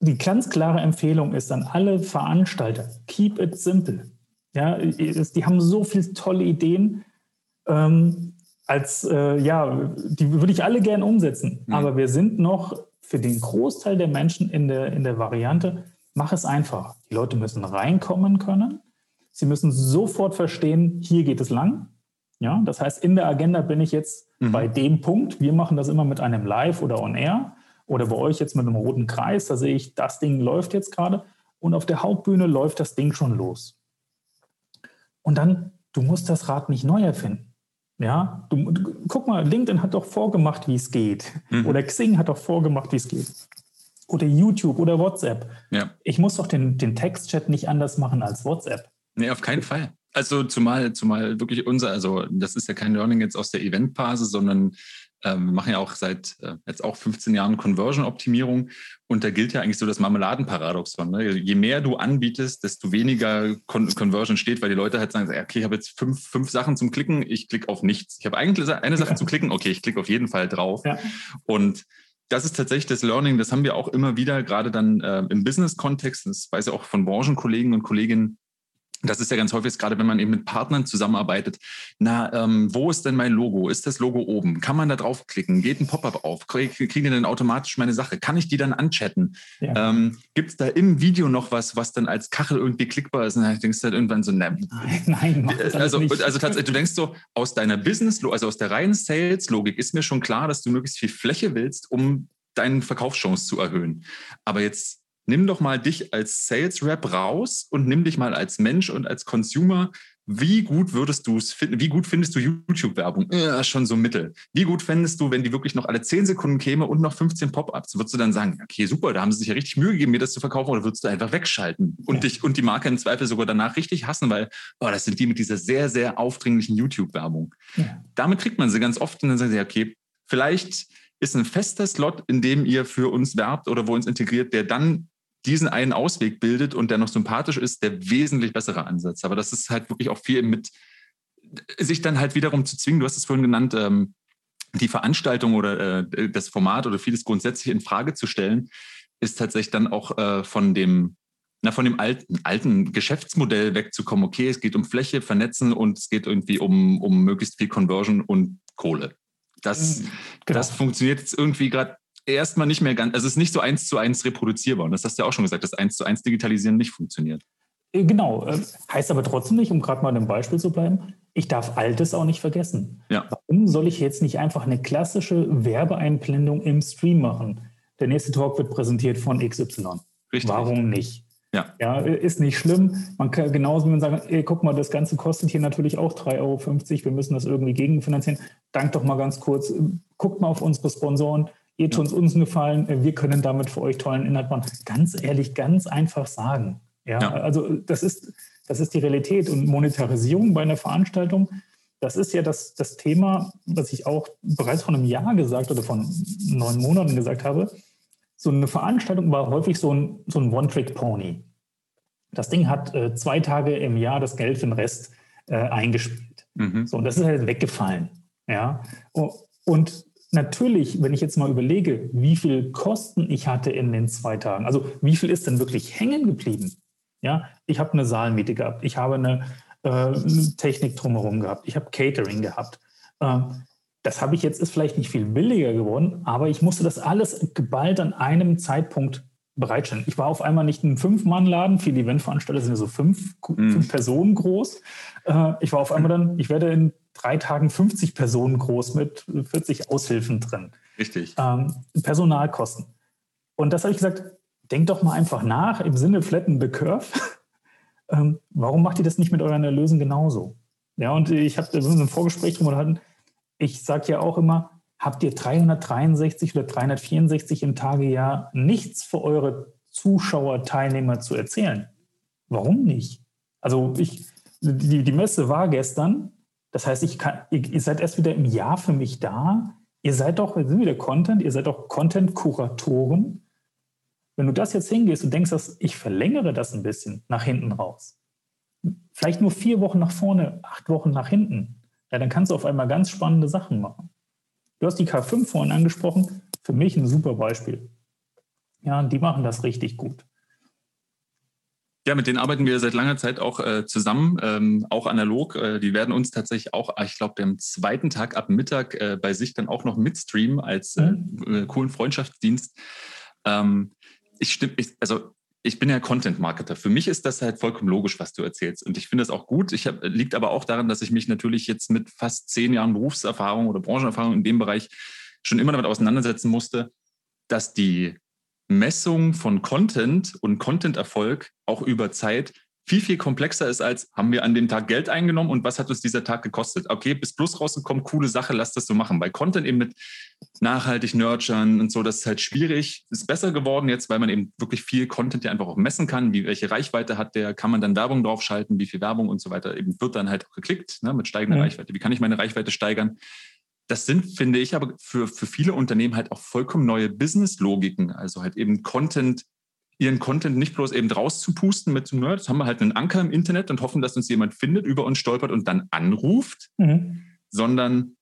die ganz klare Empfehlung ist an alle Veranstalter, keep it simple. Ja, die haben so viele tolle Ideen. Ähm, als äh, ja, die würde ich alle gerne umsetzen. Mhm. Aber wir sind noch für den Großteil der Menschen in der, in der Variante, mach es einfach. Die Leute müssen reinkommen können. Sie müssen sofort verstehen, hier geht es lang. Ja, das heißt, in der Agenda bin ich jetzt mhm. bei dem Punkt. Wir machen das immer mit einem Live oder On Air oder bei euch jetzt mit einem roten Kreis. Da sehe ich, das Ding läuft jetzt gerade. Und auf der Hauptbühne läuft das Ding schon los. Und dann, du musst das Rad nicht neu erfinden. Ja, du, du, guck mal, LinkedIn hat doch vorgemacht, wie es geht. Mhm. Oder Xing hat doch vorgemacht, wie es geht. Oder YouTube oder WhatsApp. Ja. Ich muss doch den, den Textchat nicht anders machen als WhatsApp. Nee, auf keinen Fall. Also zumal, zumal wirklich unser, also das ist ja kein Learning jetzt aus der Eventphase, sondern ähm, wir machen ja auch seit äh, jetzt auch 15 Jahren Conversion-Optimierung und da gilt ja eigentlich so das Marmeladenparadoxon. Ne? Je mehr du anbietest, desto weniger Con Conversion steht, weil die Leute halt sagen, okay, ich habe jetzt fünf, fünf Sachen zum Klicken, ich klicke auf nichts. Ich habe eigentlich eine Sache ja. zu klicken, okay, ich klicke auf jeden Fall drauf. Ja. Und das ist tatsächlich das Learning, das haben wir auch immer wieder, gerade dann äh, im Business-Kontext, das weiß ich auch von Branchenkollegen und Kolleginnen, das ist ja ganz häufig, gerade wenn man eben mit Partnern zusammenarbeitet. Na, ähm, wo ist denn mein Logo? Ist das Logo oben? Kann man da draufklicken? Geht ein Pop-up auf? Kriegen die dann automatisch meine Sache? Kann ich die dann anchatten? Ja. Ähm, Gibt es da im Video noch was, was dann als Kachel irgendwie klickbar ist? Und dann denkst du halt irgendwann so, ne, nein, nein also, also tatsächlich, du denkst so, aus deiner Business, also aus der reinen Sales-Logik ist mir schon klar, dass du möglichst viel Fläche willst, um deinen Verkaufschance zu erhöhen. Aber jetzt nimm doch mal dich als Sales Rep raus und nimm dich mal als Mensch und als Consumer. Wie gut würdest du es finden? Wie gut findest du YouTube-Werbung? Ja, schon so mittel. Wie gut fändest du, wenn die wirklich noch alle 10 Sekunden käme und noch 15 Pop-ups? Würdest du dann sagen, okay, super, da haben sie sich ja richtig Mühe gegeben, mir das zu verkaufen, oder würdest du einfach wegschalten und ja. dich und die Marke im Zweifel sogar danach richtig hassen, weil, oh, das sind die mit dieser sehr, sehr aufdringlichen YouTube-Werbung. Ja. Damit kriegt man sie ganz oft und dann sagen sie, okay, vielleicht ist ein fester Slot, in dem ihr für uns werbt oder wo uns integriert, der dann diesen einen Ausweg bildet und der noch sympathisch ist, der wesentlich bessere Ansatz. Aber das ist halt wirklich auch viel mit, sich dann halt wiederum zu zwingen, du hast es vorhin genannt, ähm, die Veranstaltung oder äh, das Format oder vieles grundsätzlich in Frage zu stellen, ist tatsächlich dann auch äh, von dem na, von dem alten, alten Geschäftsmodell wegzukommen. Okay, es geht um Fläche, Vernetzen und es geht irgendwie um, um möglichst viel Conversion und Kohle. Das, genau. das funktioniert jetzt irgendwie gerade erstmal nicht mehr ganz, also es ist nicht so eins zu eins reproduzierbar. Und das hast du ja auch schon gesagt, dass eins zu eins Digitalisieren nicht funktioniert. Äh, genau. Äh, heißt aber trotzdem nicht, um gerade mal im Beispiel zu bleiben, ich darf Altes auch nicht vergessen. Ja. Warum soll ich jetzt nicht einfach eine klassische Werbeeinblendung im Stream machen? Der nächste Talk wird präsentiert von XY. Richtig. Warum nicht? Ja. ja, ist nicht schlimm. Man kann genauso wie man sagt, ey, guck mal, das Ganze kostet hier natürlich auch 3,50 Euro. Wir müssen das irgendwie gegenfinanzieren. Dank doch mal ganz kurz. Guckt mal auf unsere Sponsoren. Ihr tut uns einen Gefallen, äh, wir können damit für euch tollen Inhalt machen. Ganz ehrlich, ganz einfach sagen. Ja, ja. also das ist, das ist die Realität und Monetarisierung bei einer Veranstaltung. Das ist ja das, das Thema, was ich auch bereits vor einem Jahr gesagt oder von neun Monaten gesagt habe. So eine Veranstaltung war häufig so ein, so ein One-Trick-Pony. Das Ding hat äh, zwei Tage im Jahr das Geld für den Rest äh, eingespielt. Mhm. So, und das ist halt weggefallen. Ja, und natürlich, wenn ich jetzt mal überlege, wie viel Kosten ich hatte in den zwei Tagen, also wie viel ist denn wirklich hängen geblieben? Ja, ich habe eine Saalmiete gehabt, ich habe eine, äh, eine Technik drumherum gehabt, ich habe Catering gehabt. Ähm, das habe ich jetzt, ist vielleicht nicht viel billiger geworden, aber ich musste das alles geballt an einem Zeitpunkt bereitstellen. Ich war auf einmal nicht ein Fünf-Mann-Laden, viele Eventveranstalter sind ja so fünf, mhm. fünf Personen groß. Äh, ich war auf einmal dann, ich werde in drei Tagen 50 Personen groß mit 40 Aushilfen drin. Richtig. Ähm, Personalkosten. Und das habe ich gesagt, denkt doch mal einfach nach im Sinne flatten the curve. ähm, warum macht ihr das nicht mit euren Erlösen genauso? Ja, und ich habe so ein Vorgespräch drüber gehalten. Ich sage ja auch immer, habt ihr 363 oder 364 im Tagejahr nichts für eure Zuschauer, Teilnehmer zu erzählen? Warum nicht? Also ich, die, die Messe war gestern. Das heißt, ich kann, ihr, seid erst wieder im Jahr für mich da. Ihr seid doch, wir sind wieder Content, ihr seid doch Content-Kuratoren. Wenn du das jetzt hingehst und denkst, dass ich verlängere das ein bisschen nach hinten raus, vielleicht nur vier Wochen nach vorne, acht Wochen nach hinten, ja, dann kannst du auf einmal ganz spannende Sachen machen. Du hast die K5 vorhin angesprochen, für mich ein super Beispiel. Ja, die machen das richtig gut. Ja, mit denen arbeiten wir seit langer Zeit auch äh, zusammen, ähm, auch analog. Äh, die werden uns tatsächlich auch, ich glaube, am zweiten Tag ab Mittag äh, bei sich dann auch noch mitstreamen als äh, mhm. Äh, coolen Freundschaftsdienst. Ähm, ich stimme, ich, also ich bin ja Content-Marketer. Für mich ist das halt vollkommen logisch, was du erzählst. Und ich finde das auch gut. Ich hab, liegt aber auch daran, dass ich mich natürlich jetzt mit fast zehn Jahren Berufserfahrung oder Branchenerfahrung in dem Bereich schon immer damit auseinandersetzen musste, dass die Messung von Content und Content-Erfolg auch über Zeit viel, viel komplexer ist als, haben wir an dem Tag Geld eingenommen und was hat uns dieser Tag gekostet? Okay, bis Plus rausgekommen, coole Sache, lass das so machen. Bei Content eben mit nachhaltig nurturen und so, das ist halt schwierig. Ist besser geworden jetzt, weil man eben wirklich viel Content ja einfach auch messen kann. Wie, welche Reichweite hat der? Kann man dann Werbung draufschalten? Wie viel Werbung und so weiter? Eben wird dann halt auch geklickt ne, mit steigender mhm. Reichweite. Wie kann ich meine Reichweite steigern? Das sind, finde ich, aber für, für viele Unternehmen halt auch vollkommen neue Business-Logiken. Also halt eben Content ihren Content nicht bloß eben rauszupusten mit so, jetzt haben wir halt einen Anker im Internet und hoffen, dass uns jemand findet, über uns stolpert und dann anruft, mhm. sondern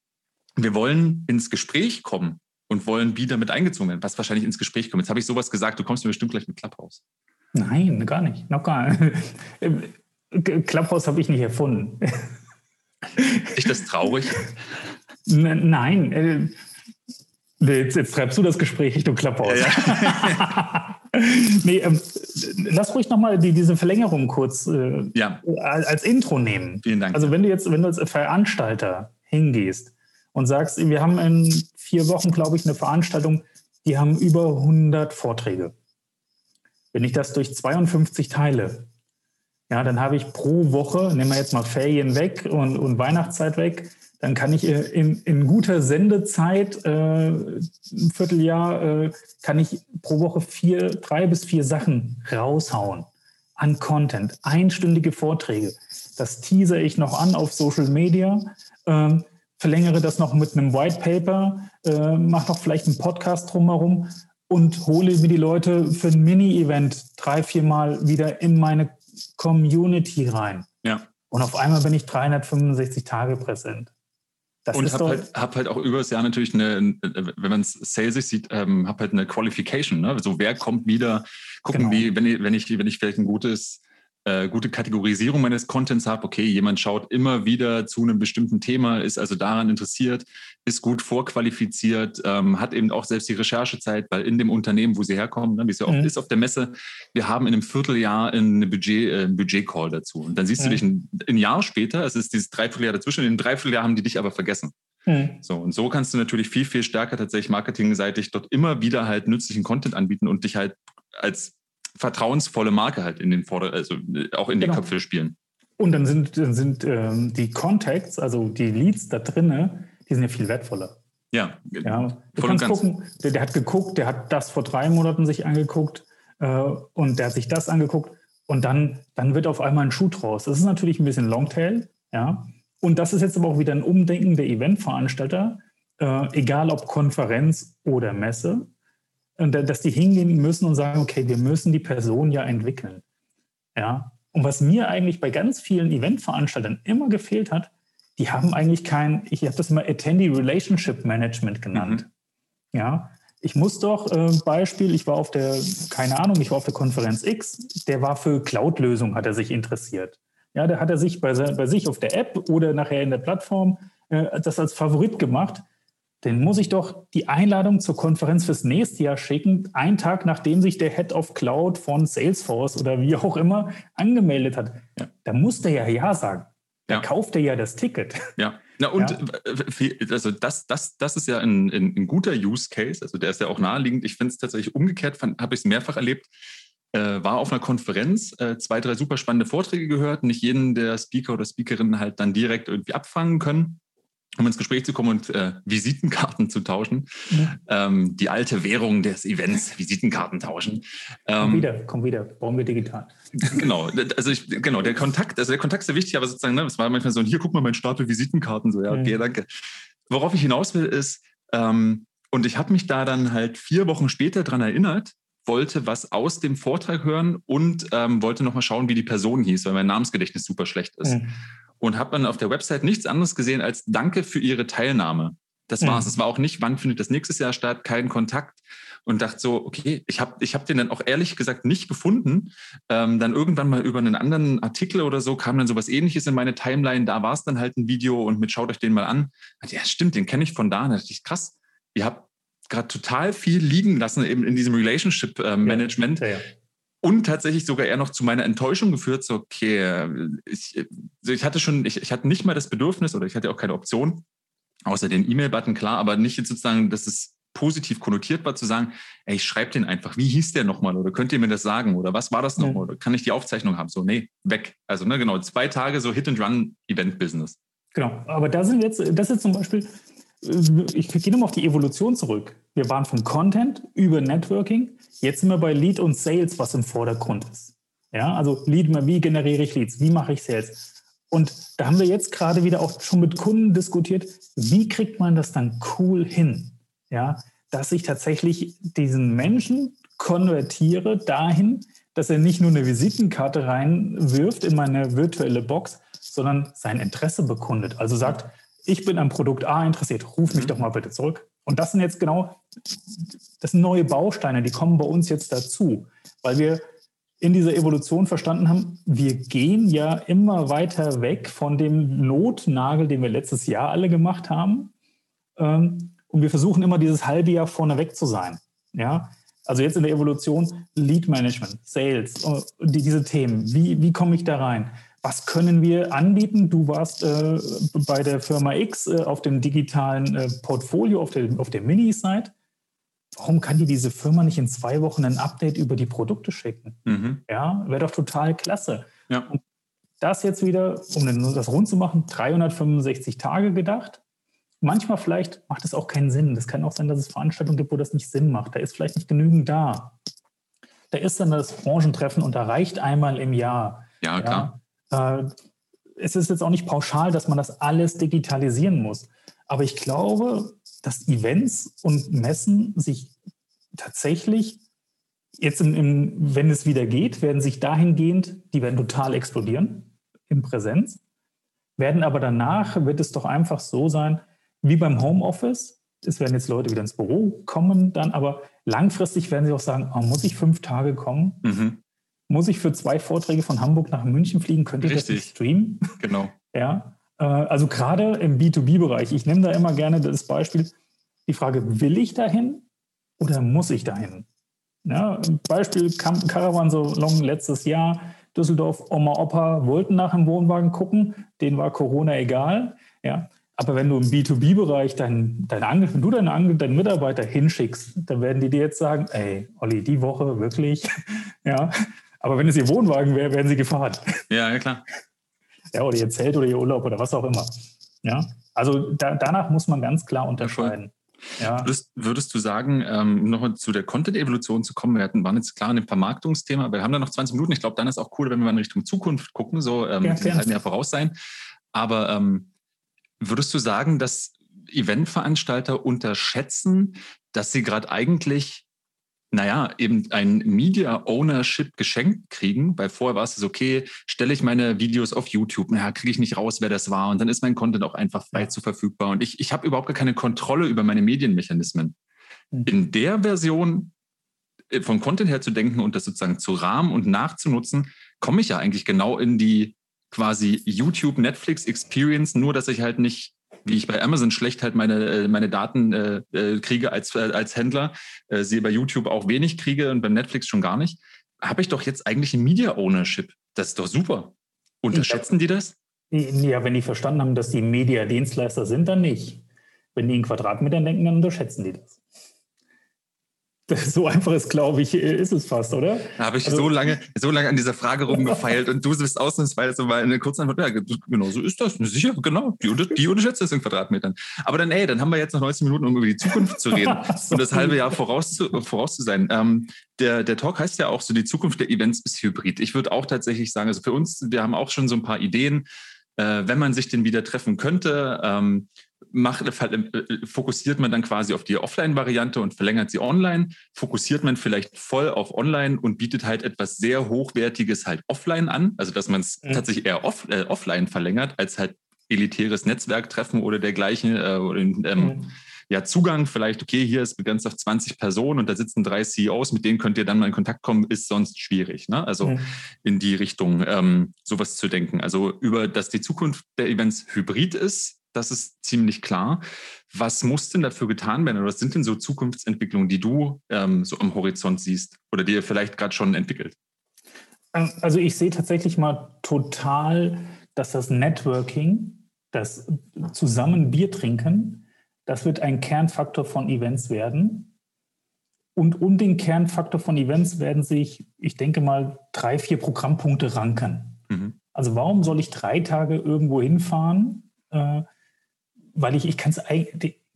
wir wollen ins Gespräch kommen und wollen wieder mit eingezogen werden, was wahrscheinlich ins Gespräch kommt. Jetzt habe ich sowas gesagt, du kommst mir bestimmt gleich mit Clubhouse. Nein, gar nicht. Noch gar nicht. Clubhouse habe ich nicht erfunden. Ist das traurig? Nein. Äh, jetzt, jetzt treibst du das Gespräch Richtung Clubhouse. Ja, ja. nee, ähm, lass ruhig nochmal die, diese Verlängerung kurz äh, ja. als Intro nehmen. Vielen Dank. Also wenn du jetzt, wenn du als Veranstalter hingehst und sagst, wir haben in vier Wochen, glaube ich, eine Veranstaltung, die haben über 100 Vorträge. Wenn ich das durch 52 teile, ja, dann habe ich pro Woche, nehmen wir jetzt mal Ferien weg und, und Weihnachtszeit weg, dann kann ich äh, in, in guter Sendezeit, äh, ein Vierteljahr, äh, kann ich pro Woche vier, drei bis vier Sachen raushauen an Content, einstündige Vorträge. Das teaser ich noch an auf Social Media, äh, verlängere das noch mit einem White Paper, äh, mache noch vielleicht einen Podcast drumherum und hole mir die Leute für ein Mini-Event drei, vier Mal wieder in meine Community rein. Ja. Und auf einmal bin ich 365 Tage präsent. Das und habe halt, hab halt auch über das Jahr natürlich eine, wenn man es salesig sieht, ähm, habe halt eine Qualification. Ne? So wer kommt wieder, gucken, genau. wie, wenn ich, wenn ich, wenn ich vielleicht ein gutes äh, gute Kategorisierung meines Contents habe. Okay, jemand schaut immer wieder zu einem bestimmten Thema, ist also daran interessiert, ist gut vorqualifiziert, ähm, hat eben auch selbst die Recherchezeit, weil in dem Unternehmen, wo sie herkommen, ne, wie es ja oft mhm. ist auf der Messe, wir haben in einem Vierteljahr eine Budget, äh, Budget-Call dazu. Und dann siehst mhm. du dich ein, ein, Jahr später, es ist dieses Dreivierteljahr dazwischen, in einem Dreivierteljahr haben die dich aber vergessen. Mhm. So, und so kannst du natürlich viel, viel stärker tatsächlich marketingseitig dort immer wieder halt nützlichen Content anbieten und dich halt als vertrauensvolle Marke halt in den Vorder-, also äh, auch in genau. den Köpfe spielen. Und dann sind, dann sind ähm, die Contacts, also die Leads da drinnen, die sind ja viel wertvoller. Ja, ja du kannst gucken, der, der, hat geguckt, der hat das vor drei Monaten sich angeguckt äh, und der hat sich das angeguckt und dann, dann wird auf einmal ein Schuh draus. Das ist natürlich ein bisschen Longtail, ja. Und das ist jetzt aber auch wieder ein Umdenken der Eventveranstalter, äh, egal ob Konferenz oder Messe dass die hingehen müssen und sagen, okay, wir müssen die Person ja entwickeln. Ja. Und was mir eigentlich bei ganz vielen Eventveranstaltern immer gefehlt hat, die haben eigentlich kein, ich habe das immer Attendee Relationship Management genannt. Mhm. Ja, ich muss doch, äh, Beispiel, ich war auf der, keine Ahnung, ich war auf der Konferenz X, der war für Cloud-Lösungen, hat er sich interessiert. Ja, da hat er sich bei, bei, sich auf der App oder nachher in der Plattform äh, das als Favorit gemacht. Dann muss ich doch die Einladung zur Konferenz fürs nächste Jahr schicken, einen Tag nachdem sich der Head of Cloud von Salesforce oder wie auch immer angemeldet hat. Ja. Da muss der ja Ja sagen. Da ja. kauft er ja das Ticket. Ja. Na und ja. also das, das, das ist ja ein, ein, ein, guter Use Case, also der ist ja auch naheliegend. Ich finde es tatsächlich umgekehrt, habe ich es mehrfach erlebt. Äh, war auf einer Konferenz, äh, zwei, drei super spannende Vorträge gehört, nicht jeden der Speaker oder Speakerinnen halt dann direkt irgendwie abfangen können um ins Gespräch zu kommen und äh, Visitenkarten zu tauschen. Ja. Ähm, die alte Währung des Events, Visitenkarten tauschen. Ähm, komm wieder, komm wieder, bauen wir digital. Genau, also ich, genau, der Kontakt, also der Kontakt ist sehr wichtig, aber sozusagen, ne, es war manchmal so, hier guck mal mein Stapel Visitenkarten, so, ja, okay, ja. danke. Worauf ich hinaus will, ist, ähm, und ich habe mich da dann halt vier Wochen später dran erinnert, wollte was aus dem Vortrag hören und ähm, wollte nochmal schauen, wie die Person hieß, weil mein Namensgedächtnis super schlecht ist. Mhm und habe dann auf der Website nichts anderes gesehen als Danke für Ihre Teilnahme. Das war's. Es mhm. war auch nicht, wann findet das nächstes Jahr statt, kein Kontakt. Und dachte so, okay, ich habe ich hab den dann auch ehrlich gesagt nicht gefunden. Ähm, dann irgendwann mal über einen anderen Artikel oder so kam dann sowas ähnliches in meine Timeline. Da war es dann halt ein Video und mit schaut euch den mal an. Ja, stimmt, den kenne ich von da. Da dachte ich, krass, ihr habt gerade total viel liegen lassen eben in diesem Relationship äh, Management. Ja, ja, ja und tatsächlich sogar eher noch zu meiner Enttäuschung geführt, so, okay, ich, ich hatte schon, ich, ich hatte nicht mal das Bedürfnis oder ich hatte auch keine Option, außer den E-Mail-Button, klar, aber nicht jetzt sozusagen, dass es positiv konnotiert war, zu sagen, ey, ich schreibe den einfach, wie hieß der nochmal oder könnt ihr mir das sagen oder was war das nochmal ja. oder kann ich die Aufzeichnung haben? So, nee, weg. Also, ne, genau, zwei Tage so Hit-and-Run-Event-Business. Genau, aber da sind jetzt, das ist zum Beispiel, ich gehe nochmal auf die Evolution zurück. Wir waren vom Content über Networking. Jetzt sind wir bei Lead und Sales, was im Vordergrund ist. Ja, also Lead, wie generiere ich Leads? Wie mache ich Sales? Und da haben wir jetzt gerade wieder auch schon mit Kunden diskutiert, wie kriegt man das dann cool hin? Ja, dass ich tatsächlich diesen Menschen konvertiere dahin, dass er nicht nur eine Visitenkarte reinwirft in meine virtuelle Box, sondern sein Interesse bekundet. Also sagt, ich bin am Produkt A interessiert, ruf mich mhm. doch mal bitte zurück. Und das sind jetzt genau, das sind neue Bausteine, die kommen bei uns jetzt dazu, weil wir in dieser Evolution verstanden haben, wir gehen ja immer weiter weg von dem Notnagel, den wir letztes Jahr alle gemacht haben. Ähm, und wir versuchen immer dieses halbe Jahr vorne weg zu sein. Ja, also jetzt in der Evolution Lead Management, Sales, äh, diese Themen. Wie, wie komme ich da rein? Was können wir anbieten? Du warst äh, bei der Firma X äh, auf dem digitalen äh, Portfolio, auf der, auf der Mini-Site. Warum kann die diese Firma nicht in zwei Wochen ein Update über die Produkte schicken? Mhm. Ja, wäre doch total klasse. Ja. Und das jetzt wieder, um das rund zu machen, 365 Tage gedacht. Manchmal vielleicht macht es auch keinen Sinn. Das kann auch sein, dass es Veranstaltungen gibt, wo das nicht Sinn macht. Da ist vielleicht nicht genügend da. Da ist dann das Branchentreffen und da reicht einmal im Jahr. Ja, klar. Äh, es ist jetzt auch nicht pauschal, dass man das alles digitalisieren muss. Aber ich glaube, dass Events und Messen sich tatsächlich jetzt, im, im, wenn es wieder geht, werden sich dahingehend, die werden total explodieren in Präsenz, werden aber danach, wird es doch einfach so sein, wie beim Homeoffice. Es werden jetzt Leute wieder ins Büro kommen, dann aber langfristig werden sie auch sagen, oh, muss ich fünf Tage kommen? Mhm muss ich für zwei Vorträge von Hamburg nach München fliegen? Könnte ich Richtig. das streamen? Genau. ja. Äh, also gerade im B2B-Bereich, ich nehme da immer gerne das Beispiel, die Frage, will ich dahin oder muss ich dahin? Ja, Beispiel Caravan so long letztes Jahr, Düsseldorf, Oma, Opa wollten nach dem Wohnwagen gucken, denen war Corona egal. Ja, aber wenn du im B2B-Bereich deinen, deine, wenn du deinen, deinen Mitarbeiter hinschickst, dann werden die dir jetzt sagen, ey, Olli, die Woche wirklich, ja, aber wenn es ihr Wohnwagen wäre, wären sie gefahren. Ja, ja, klar. Ja, oder ihr Zelt oder ihr Urlaub oder was auch immer. Ja, also da, danach muss man ganz klar unterscheiden. Ja. Würdest, würdest, du sagen, ähm, nochmal zu der Content-Evolution zu kommen, wir hatten, waren jetzt klar in dem Vermarktungsthema, wir haben da noch 20 Minuten. Ich glaube, dann ist auch cool, wenn wir in Richtung Zukunft gucken, so ähm, ja, das ja voraus sein. Aber ähm, würdest du sagen, dass Eventveranstalter unterschätzen, dass sie gerade eigentlich naja, eben ein Media Ownership geschenkt kriegen, weil vorher war es so, okay, stelle ich meine Videos auf YouTube, naja, kriege ich nicht raus, wer das war und dann ist mein Content auch einfach frei zu verfügbar und ich, ich habe überhaupt gar keine Kontrolle über meine Medienmechanismen. Mhm. In der Version äh, vom Content her zu denken und das sozusagen zu rahmen und nachzunutzen, komme ich ja eigentlich genau in die quasi YouTube Netflix Experience, nur dass ich halt nicht wie ich bei Amazon schlecht halt meine, äh, meine Daten äh, äh, kriege als, äh, als Händler, äh, sie bei YouTube auch wenig kriege und beim Netflix schon gar nicht, habe ich doch jetzt eigentlich ein Media Ownership. Das ist doch super. Unterschätzen die das? Ja, wenn die verstanden haben, dass die Media-Dienstleister sind, dann nicht. Wenn die in Quadratmetern denken, dann unterschätzen die das. So einfach ist, glaube ich, ist es fast, oder? Da habe ich also, so, lange, so lange an dieser Frage rumgefeilt und du bist ausnahmsweise mal eine kurze Antwort. Ja, genau, so ist das. Sicher, genau. Die, die unterschätzt das in Quadratmetern. Aber dann, ey, dann haben wir jetzt noch 19 Minuten, um über die Zukunft zu reden und das halbe Jahr voraus zu, voraus zu sein. Ähm, der, der Talk heißt ja auch so, die Zukunft der Events ist hybrid. Ich würde auch tatsächlich sagen, also für uns, wir haben auch schon so ein paar Ideen, äh, wenn man sich denn wieder treffen könnte. Ähm, macht, äh, fokussiert man dann quasi auf die Offline-Variante und verlängert sie online, fokussiert man vielleicht voll auf Online und bietet halt etwas sehr Hochwertiges halt offline an, also dass man es mhm. tatsächlich eher off, äh, offline verlängert, als halt elitäres Netzwerktreffen oder dergleichen äh, oder ähm, mhm. ja, Zugang vielleicht, okay, hier ist begrenzt auf 20 Personen und da sitzen drei CEOs, mit denen könnt ihr dann mal in Kontakt kommen, ist sonst schwierig. Ne? Also mhm. in die Richtung ähm, sowas zu denken. Also über, dass die Zukunft der Events hybrid ist, das ist ziemlich klar. Was muss denn dafür getan werden oder was sind denn so Zukunftsentwicklungen, die du ähm, so am Horizont siehst oder die ihr vielleicht gerade schon entwickelt? Ähm, also ich sehe tatsächlich mal total, dass das Networking, das zusammen Bier trinken, das wird ein Kernfaktor von Events werden. Und um den Kernfaktor von Events werden sich, ich denke mal, drei, vier Programmpunkte ranken. Mhm. Also warum soll ich drei Tage irgendwo hinfahren, äh, weil ich, ich kann es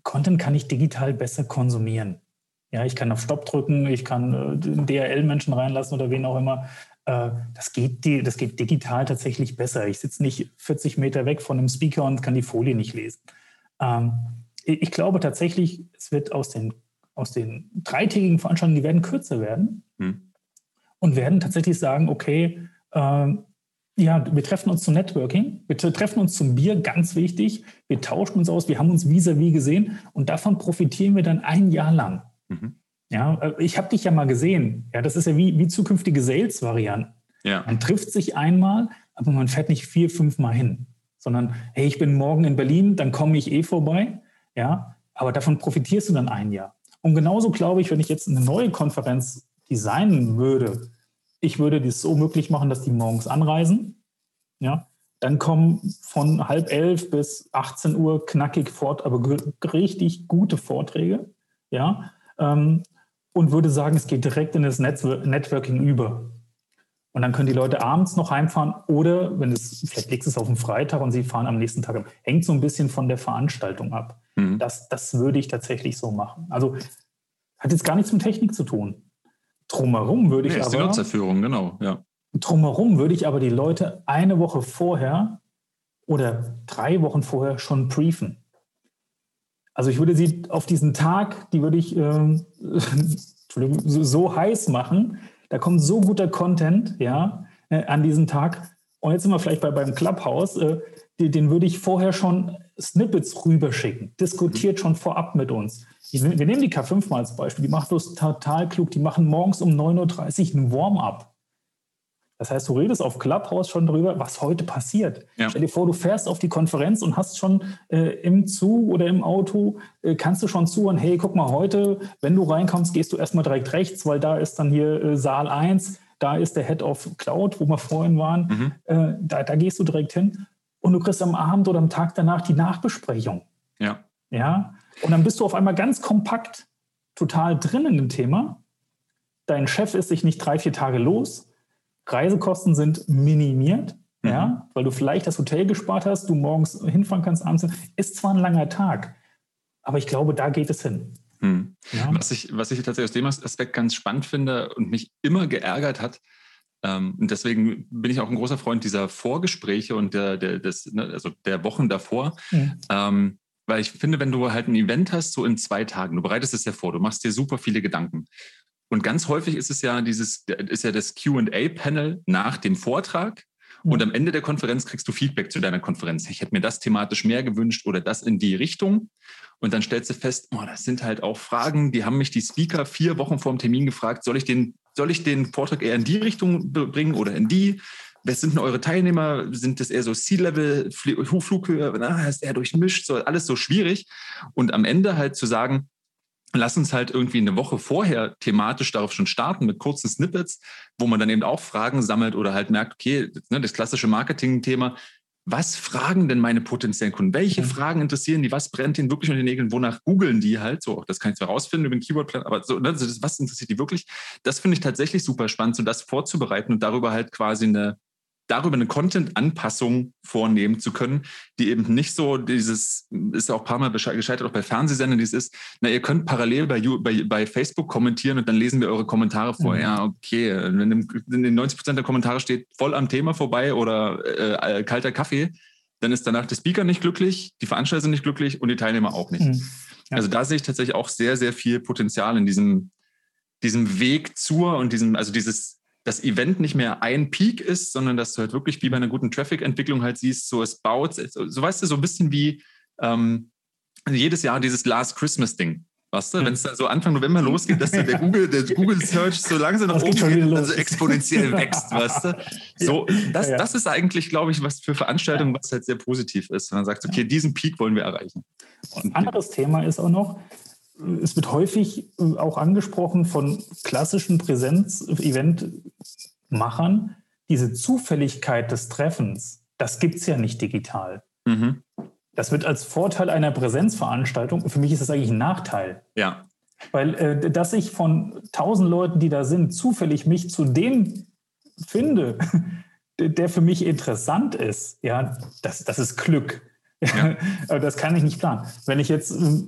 Content kann ich digital besser konsumieren. Ja, ich kann auf Stopp drücken, ich kann äh, DRL-Menschen reinlassen oder wen auch immer. Äh, das, geht, das geht digital tatsächlich besser. Ich sitze nicht 40 Meter weg von einem Speaker und kann die Folie nicht lesen. Ähm, ich glaube tatsächlich, es wird aus den, aus den dreitägigen Veranstaltungen, die werden kürzer werden hm. und werden tatsächlich sagen, okay, ähm, ja, wir treffen uns zum Networking, wir treffen uns zum Bier, ganz wichtig. Wir tauschen uns aus, wir haben uns vis-à-vis -vis gesehen und davon profitieren wir dann ein Jahr lang. Mhm. Ja, äh, ich habe dich ja mal gesehen. Ja, das ist ja wie, wie zukünftige Sales-Varianten. Ja. Man trifft sich einmal, aber man fährt nicht vier, fünf Mal hin, sondern hey, ich bin morgen in Berlin, dann komme ich eh vorbei. Ja, aber davon profitierst du dann ein Jahr. Und genauso glaube ich, wenn ich jetzt eine neue Konferenz designen würde, ich würde dies so möglich machen, dass die morgens anreisen. Ja, dann kommen von halb elf bis 18 Uhr knackig fort, aber richtig gute Vorträge. Ja, ähm, und würde sagen, es geht direkt in das Networking über. Und dann können die Leute abends noch heimfahren oder, wenn es, vielleicht legst es auf den Freitag und sie fahren am nächsten Tag ab. Hängt so ein bisschen von der Veranstaltung ab. Mhm. Das, das würde ich tatsächlich so machen. Also hat jetzt gar nichts mit Technik zu tun. Drumherum würde ich nee, ist aber. Die Nutzerführung, genau, ja. Drumherum würde ich aber die Leute eine Woche vorher oder drei Wochen vorher schon briefen. Also ich würde sie auf diesen Tag, die würde ich äh, so, so, heiß machen. Da kommt so guter Content, ja, äh, an diesem Tag. Und jetzt sind wir vielleicht bei, beim Clubhouse. Äh, den, den würde ich vorher schon Snippets rüberschicken. Diskutiert mhm. schon vorab mit uns. Wir nehmen die K5 mal als Beispiel. Die macht das total klug. Die machen morgens um 9.30 Uhr ein Warm-up. Das heißt, du redest auf Clubhouse schon darüber, was heute passiert. Ja. Stell dir vor, du fährst auf die Konferenz und hast schon äh, im Zug oder im Auto, äh, kannst du schon zuhören, hey, guck mal, heute, wenn du reinkommst, gehst du erstmal direkt rechts, weil da ist dann hier äh, Saal 1, da ist der Head of Cloud, wo wir vorhin waren, mhm. Äh, da, da gehst du direkt hin und du kriegst am Abend oder am Tag danach die Nachbesprechung. Ja. Ja, und dann bist du auf einmal ganz kompakt total drin in dem Thema. Dein Chef ist sich nicht drei, vier Tage los. Reisekosten sind minimiert, mhm. ja, weil du vielleicht das Hotel gespart hast, du morgens hinfahren kannst, abends. Ist zwar ein langer Tag, aber ich glaube, da geht es hin. Mhm. Ja. Was, ich, was ich tatsächlich aus dem Aspekt ganz spannend finde und mich immer geärgert hat, ähm, und deswegen bin ich auch ein großer Freund dieser Vorgespräche und der, der, des, ne, also der Wochen davor. Mhm. Ähm, weil ich finde, wenn du halt ein Event hast, so in zwei Tagen, du bereitest es ja vor, du machst dir super viele Gedanken. Und ganz häufig ist es ja dieses, ist ja das QA-Panel nach dem Vortrag. Und am Ende der Konferenz kriegst du Feedback zu deiner Konferenz. Ich hätte mir das thematisch mehr gewünscht oder das in die Richtung. Und dann stellst du fest, oh, das sind halt auch Fragen, die haben mich die Speaker vier Wochen vor dem Termin gefragt, soll ich den, soll ich den Vortrag eher in die Richtung bringen oder in die? Wer sind denn eure Teilnehmer? Sind das eher so Sea-Level, Flughöhe? Na, ist eher durchmischt? So, alles so schwierig. Und am Ende halt zu sagen, lass uns halt irgendwie eine Woche vorher thematisch darauf schon starten mit kurzen Snippets, wo man dann eben auch Fragen sammelt oder halt merkt, okay, ne, das klassische Marketing-Thema, was fragen denn meine potenziellen Kunden? Welche. Fragen interessieren die? Was brennt ihnen wirklich unter den Nägeln? Wonach googeln die halt? So, das kann ich zwar rausfinden über den Keyword-Plan, aber so, ne, das, was interessiert die wirklich? Das finde ich tatsächlich super spannend, so das vorzubereiten und darüber halt quasi eine, darüber eine Content-Anpassung vornehmen zu können, die eben nicht so dieses, ist ja auch ein paar Mal gescheitert, auch bei Fernsehsendern, dieses ist, na, ihr könnt parallel bei, bei, bei Facebook kommentieren und dann lesen wir eure Kommentare vor. Mhm. Ja, okay, wenn in den 90 Prozent der Kommentare steht, voll am Thema vorbei oder äh, kalter Kaffee, dann ist danach der Speaker nicht glücklich, die Veranstalter sind nicht glücklich und die Teilnehmer auch nicht. Mhm. Ja. Also da sehe ich tatsächlich auch sehr, sehr viel Potenzial in diesem, diesem Weg zur und diesem, also dieses das Event nicht mehr ein Peak ist, sondern dass du halt wirklich wie bei einer guten Traffic-Entwicklung halt siehst, so es baut, so weißt du, so ein bisschen wie ähm, jedes Jahr dieses Last Christmas-Ding. Weißt du, wenn es dann so Anfang November losgeht, dass der Google, der Google Search so langsam nach oben geht, also exponentiell wächst, weißt du? So, das, das ist eigentlich, glaube ich, was für Veranstaltungen, was halt sehr positiv ist. Und dann sagst du, okay, diesen Peak wollen wir erreichen. Ein anderes Thema ist auch noch, es wird häufig äh, auch angesprochen von klassischen Präsenz-Event-Machern, diese Zufälligkeit des Treffens, das gibt es ja nicht digital. Mhm. Das wird als Vorteil einer Präsenzveranstaltung, für mich ist das eigentlich ein Nachteil. Ja. Weil, äh, dass ich von tausend Leuten, die da sind, zufällig mich zu dem finde, der für mich interessant ist, ja, das, das ist Glück. Ja. das kann ich nicht planen. Wenn ich jetzt ähm,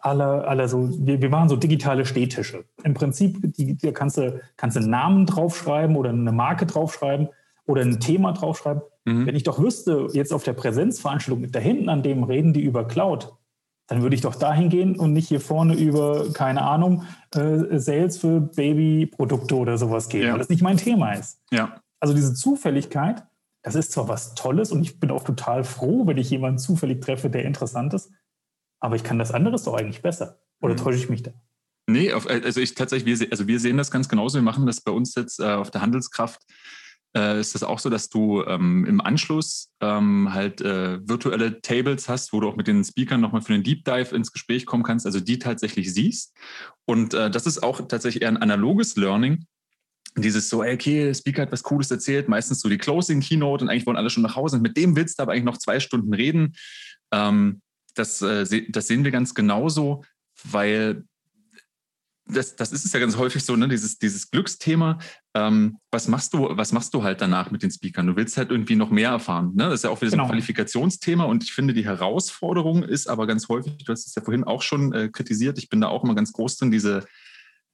alle, alle so, wir, wir machen so digitale Stehtische. Im Prinzip, die, da kannst du, kannst du einen Namen draufschreiben oder eine Marke draufschreiben oder ein Thema draufschreiben. Mhm. Wenn ich doch wüsste, jetzt auf der Präsenzveranstaltung, da hinten an dem reden die über Cloud, dann würde ich doch dahin gehen und nicht hier vorne über, keine Ahnung, äh, Sales für Babyprodukte oder sowas gehen, ja. weil das nicht mein Thema ist. Ja. Also diese Zufälligkeit, das ist zwar was Tolles und ich bin auch total froh, wenn ich jemanden zufällig treffe, der interessant ist, aber ich kann das anderes doch eigentlich besser. Oder mhm. täusche ich mich da? Nee, auf, also ich tatsächlich, wir, also wir sehen das ganz genauso. Wir machen das bei uns jetzt äh, auf der Handelskraft. Äh, ist das auch so, dass du ähm, im Anschluss ähm, halt äh, virtuelle Tables hast, wo du auch mit den Speakern nochmal für einen Deep Dive ins Gespräch kommen kannst, also die tatsächlich siehst. Und äh, das ist auch tatsächlich eher ein analoges Learning, dieses so, okay, der Speaker hat was Cooles erzählt, meistens so die Closing Keynote und eigentlich wollen alle schon nach Hause und mit dem willst du aber eigentlich noch zwei Stunden reden. Ähm, das, äh, das sehen wir ganz genauso, weil das, das ist es ja ganz häufig so, ne, dieses, dieses Glücksthema. Ähm, was machst du, was machst du halt danach mit den Speakern? Du willst halt irgendwie noch mehr erfahren. Ne? Das ist ja auch wieder genau. so ein genau. Qualifikationsthema und ich finde, die Herausforderung ist aber ganz häufig, du hast es ja vorhin auch schon äh, kritisiert, ich bin da auch immer ganz groß drin, diese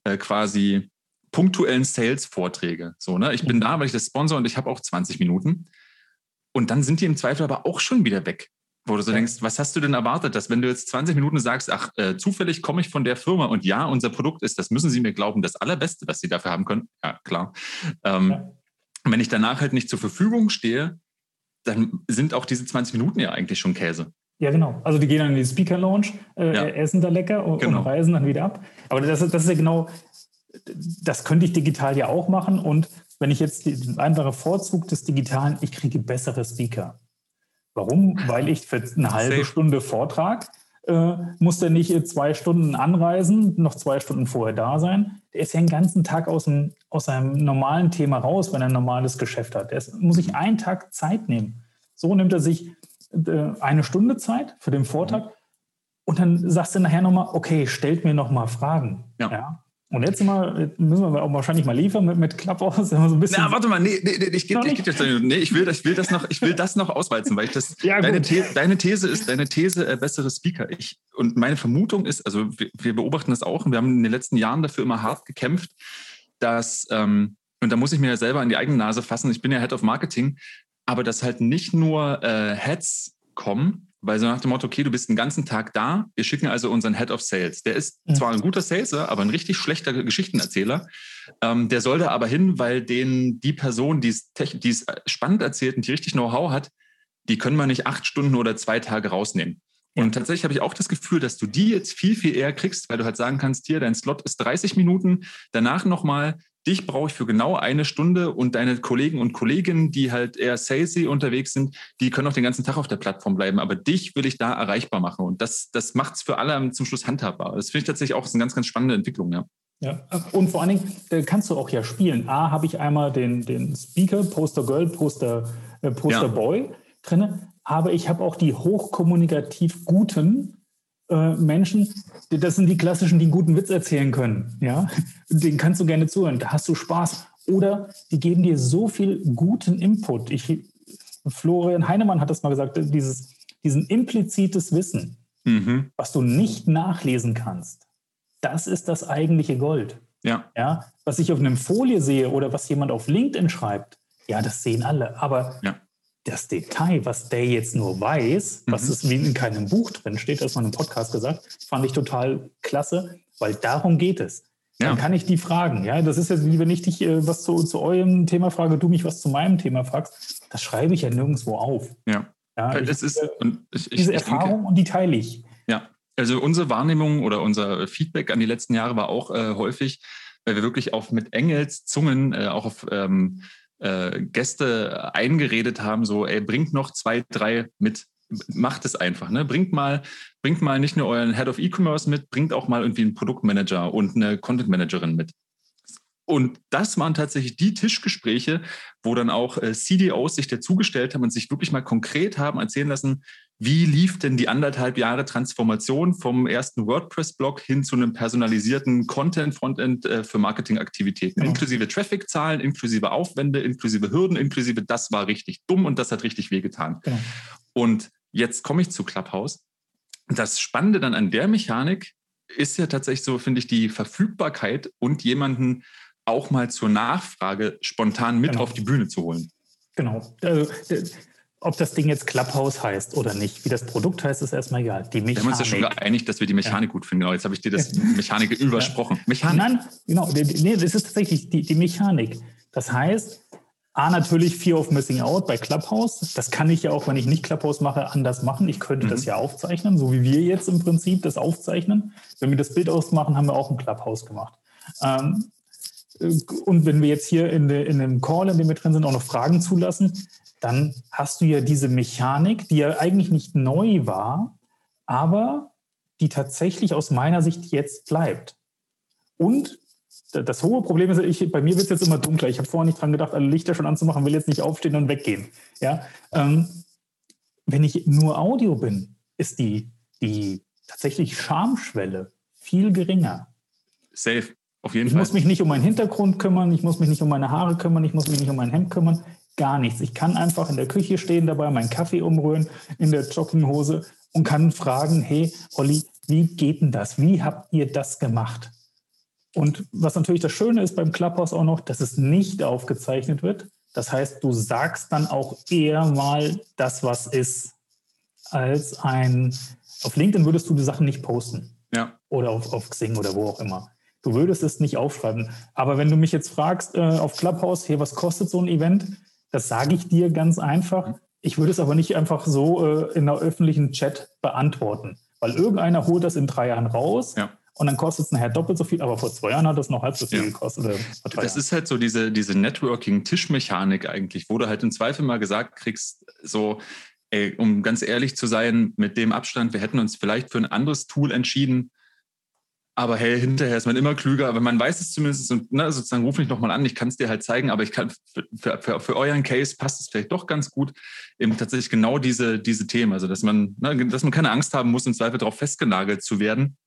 äh, quasi punktuellen Sales-Vorträge. So, ne? Ich bin mhm. da, weil ich das sponsor und ich habe auch 20 Minuten. Und dann sind die im Zweifel aber auch schon wieder weg. Wo du so ja. denkst, was hast du denn erwartet, dass wenn du jetzt 20 Minuten sagst, ach, äh, zufällig komme ich von der Firma und ja, unser Produkt ist, das müssen sie mir glauben, das Allerbeste, was sie dafür haben können. Ja, klar. Ähm, ja. Wenn ich danach halt nicht zur Verfügung stehe, dann sind auch diese 20 Minuten ja eigentlich schon Käse. Ja, genau. Also die gehen dann in die Speaker Lounge, äh, ja. essen da lecker und, genau. und, reisen dann wieder ab. Aber das, das ist ja genau das könnte ich digital ja auch machen. Und wenn ich jetzt den einfachen Vorzug des Digitalen, ich kriege bessere Speaker. Warum? Weil ich für eine halbe Safe. Stunde Vortrag äh, muss der nicht zwei Stunden anreisen, noch zwei Stunden vorher da sein. Der ist ja den ganzen Tag aus, dem, aus seinem normalen Thema raus, wenn er ein normales Geschäft hat. Der muss sich einen Tag Zeit nehmen. So nimmt er sich äh, eine Stunde Zeit für den Vortrag. Und dann sagst du nachher nochmal, okay, stellt mir nochmal Fragen. Ja. ja. Und jetzt mal, müssen wir auch wahrscheinlich mal liefern mit, mit Clubhouse. So ein bisschen Na, warte mal, nee, nee, nee ich, geb, ich, geb nee ich, will, ich, will das noch, ich will das noch ausweizen, weil ich das, ja, deine, The, deine, These ist, deine These, äh, bessere Speaker. Ich, und meine Vermutung ist, also wir, wir, beobachten das auch und wir haben in den letzten Jahren dafür immer hart gekämpft, dass, ähm, und da muss ich mir ja selber in die eigene Nase fassen, ich bin ja Head of Marketing, aber dass halt nicht nur äh, Heads kommen, weil so nach dem Motto, okay, du bist den ganzen Tag da, wir schicken also unseren Head of Sales. Der ist mhm. zwar ein guter Saleser, aber ein richtig schlechter Geschichtenerzähler. Ähm, der soll da aber hin, weil den die Person, die es spannend erzählt und die richtig Know-how hat, die können wir nicht acht Stunden oder zwei Tage rausnehmen. Und tatsächlich habe ich auch das Gefühl, dass du die jetzt viel, viel eher kriegst, weil du halt sagen kannst, hier, dein Slot ist 30 Minuten, danach nochmal, dich brauche ich für genau eine Stunde und deine Kollegen und Kolleginnen, die halt eher salesy unterwegs sind, die können auch den ganzen Tag auf der Plattform bleiben. Aber dich will ich da erreichbar machen. Und das, das macht es für alle zum Schluss handhabbar. Das finde ich tatsächlich auch eine ganz, ganz spannende Entwicklung, ja. Ja, und vor allen Dingen kannst du auch ja spielen. A, habe ich einmal den, den Speaker, Poster Girl, Poster, äh, Poster ja. Boy drin aber ich habe auch die hochkommunikativ guten äh, Menschen, das sind die klassischen, die einen guten Witz erzählen können. Ja? Den kannst du gerne zuhören, da hast du Spaß. Oder die geben dir so viel guten Input. Ich, Florian Heinemann hat das mal gesagt, dieses, diesen implizites Wissen, mhm. was du nicht nachlesen kannst, das ist das eigentliche Gold. Ja. ja. Was ich auf einer Folie sehe oder was jemand auf LinkedIn schreibt, ja, das sehen alle. Aber ja das Detail, was der jetzt nur weiß, was mhm. es wie in keinem Buch drin steht, das man im Podcast gesagt, fand ich total klasse, weil darum geht es. Ja. Dann kann ich die fragen. Ja, das ist jetzt wie wenn ich dich äh, was zu, zu eurem Thema frage, du mich was zu meinem Thema fragst. Das schreibe ich ja nirgendwo auf. Ja. ja ich, ist, ich, diese ich, Erfahrung denke, und die teile ich. Ja. Also unsere Wahrnehmung oder unser Feedback an die letzten Jahre war auch äh, häufig, weil wir wirklich auf mit Engels Zungen äh, auch auf ähm, äh, Gäste eingeredet haben, so, ey, bringt noch zwei, drei mit, macht es einfach, ne? Bringt mal, bringt mal nicht nur euren Head of E-Commerce mit, bringt auch mal irgendwie einen Produktmanager und eine Content Managerin mit. Und das waren tatsächlich die Tischgespräche, wo dann auch äh, CDOs sich dazugestellt haben und sich wirklich mal konkret haben erzählen lassen, wie lief denn die anderthalb Jahre Transformation vom ersten WordPress-Blog hin zu einem personalisierten Content-Frontend äh, für Marketingaktivitäten, genau. inklusive Traffic-Zahlen, inklusive Aufwände, inklusive Hürden, inklusive das war richtig dumm und das hat richtig wehgetan. Genau. Und jetzt komme ich zu Clubhouse. Das Spannende dann an der Mechanik ist ja tatsächlich so, finde ich, die Verfügbarkeit und jemanden auch mal zur Nachfrage spontan mit genau. auf die Bühne zu holen. Genau. Also, ob das Ding jetzt Clubhouse heißt oder nicht, wie das Produkt heißt, ist erstmal egal. Die Mechanik. Wir haben uns ja schon geeinigt, dass wir die Mechanik ja. gut finden. Genau, jetzt habe ich dir das Mechanik übersprochen. Mechanik. Nein, genau. Nee, das ist tatsächlich die, die Mechanik. Das heißt, A, natürlich Fear of Missing Out bei Clubhouse. Das kann ich ja auch, wenn ich nicht Clubhouse mache, anders machen. Ich könnte mhm. das ja aufzeichnen, so wie wir jetzt im Prinzip das aufzeichnen. Wenn wir das Bild ausmachen, haben wir auch ein Clubhouse gemacht. Ähm, und wenn wir jetzt hier in, de, in dem Call, in dem wir drin sind, auch noch Fragen zulassen, dann hast du ja diese Mechanik, die ja eigentlich nicht neu war, aber die tatsächlich aus meiner Sicht jetzt bleibt. Und das hohe Problem ist, ich, bei mir wird es jetzt immer dunkler. Ich habe vorher nicht dran gedacht, alle Lichter schon anzumachen, will jetzt nicht aufstehen und weggehen. Ja? Ähm, wenn ich nur Audio bin, ist die, die tatsächlich Schamschwelle viel geringer. Safe, auf jeden ich Fall. Muss mich nicht um meinen Hintergrund kümmern, ich muss mich nicht um meine Haare kümmern, ich muss mich nicht um mein Hemd kümmern gar nichts. Ich kann einfach in der Küche stehen dabei, meinen Kaffee umrühren in der Jogginghose und kann fragen, hey, Olli, wie geht denn das? Wie habt ihr das gemacht? Und was natürlich das Schöne ist beim Clubhouse auch noch, dass es nicht aufgezeichnet wird. Das heißt, du sagst dann auch eher mal das, was ist, als ein, auf LinkedIn würdest du die Sachen nicht posten. Ja. Oder auf, auf Xing oder wo auch immer. Du würdest es nicht aufschreiben. Aber wenn du mich jetzt fragst äh, auf Clubhouse, hey, was kostet so ein Event? Das sage ich dir ganz einfach. Ich würde es aber nicht einfach so äh, in einer öffentlichen Chat beantworten, weil irgendeiner holt das in drei Jahren raus. Ja. Und dann kostet es nachher doppelt so viel, aber vor zwei Jahren hat es noch halb so viel ja. gekostet. das Jahren. ist halt so diese, diese Networking-Tischmechanik eigentlich, wo du halt im Zweifel mal gesagt kriegst, so, ey, um ganz ehrlich zu sein, mit dem Abstand, wir hätten uns vielleicht für ein anderes Tool entschieden, aber hey, hinterher ist man immer klüger, aber man weiß es zumindest und ne, sozusagen ruf mich nochmal an, ich kann es dir halt zeigen, aber ich kann für, für, für, euren Case passt es vielleicht doch ganz gut, eben tatsächlich genau diese, diese Themen. Also dass man, ne, dass man keine Angst haben muss, im Zweifel darauf festgenagelt zu werden.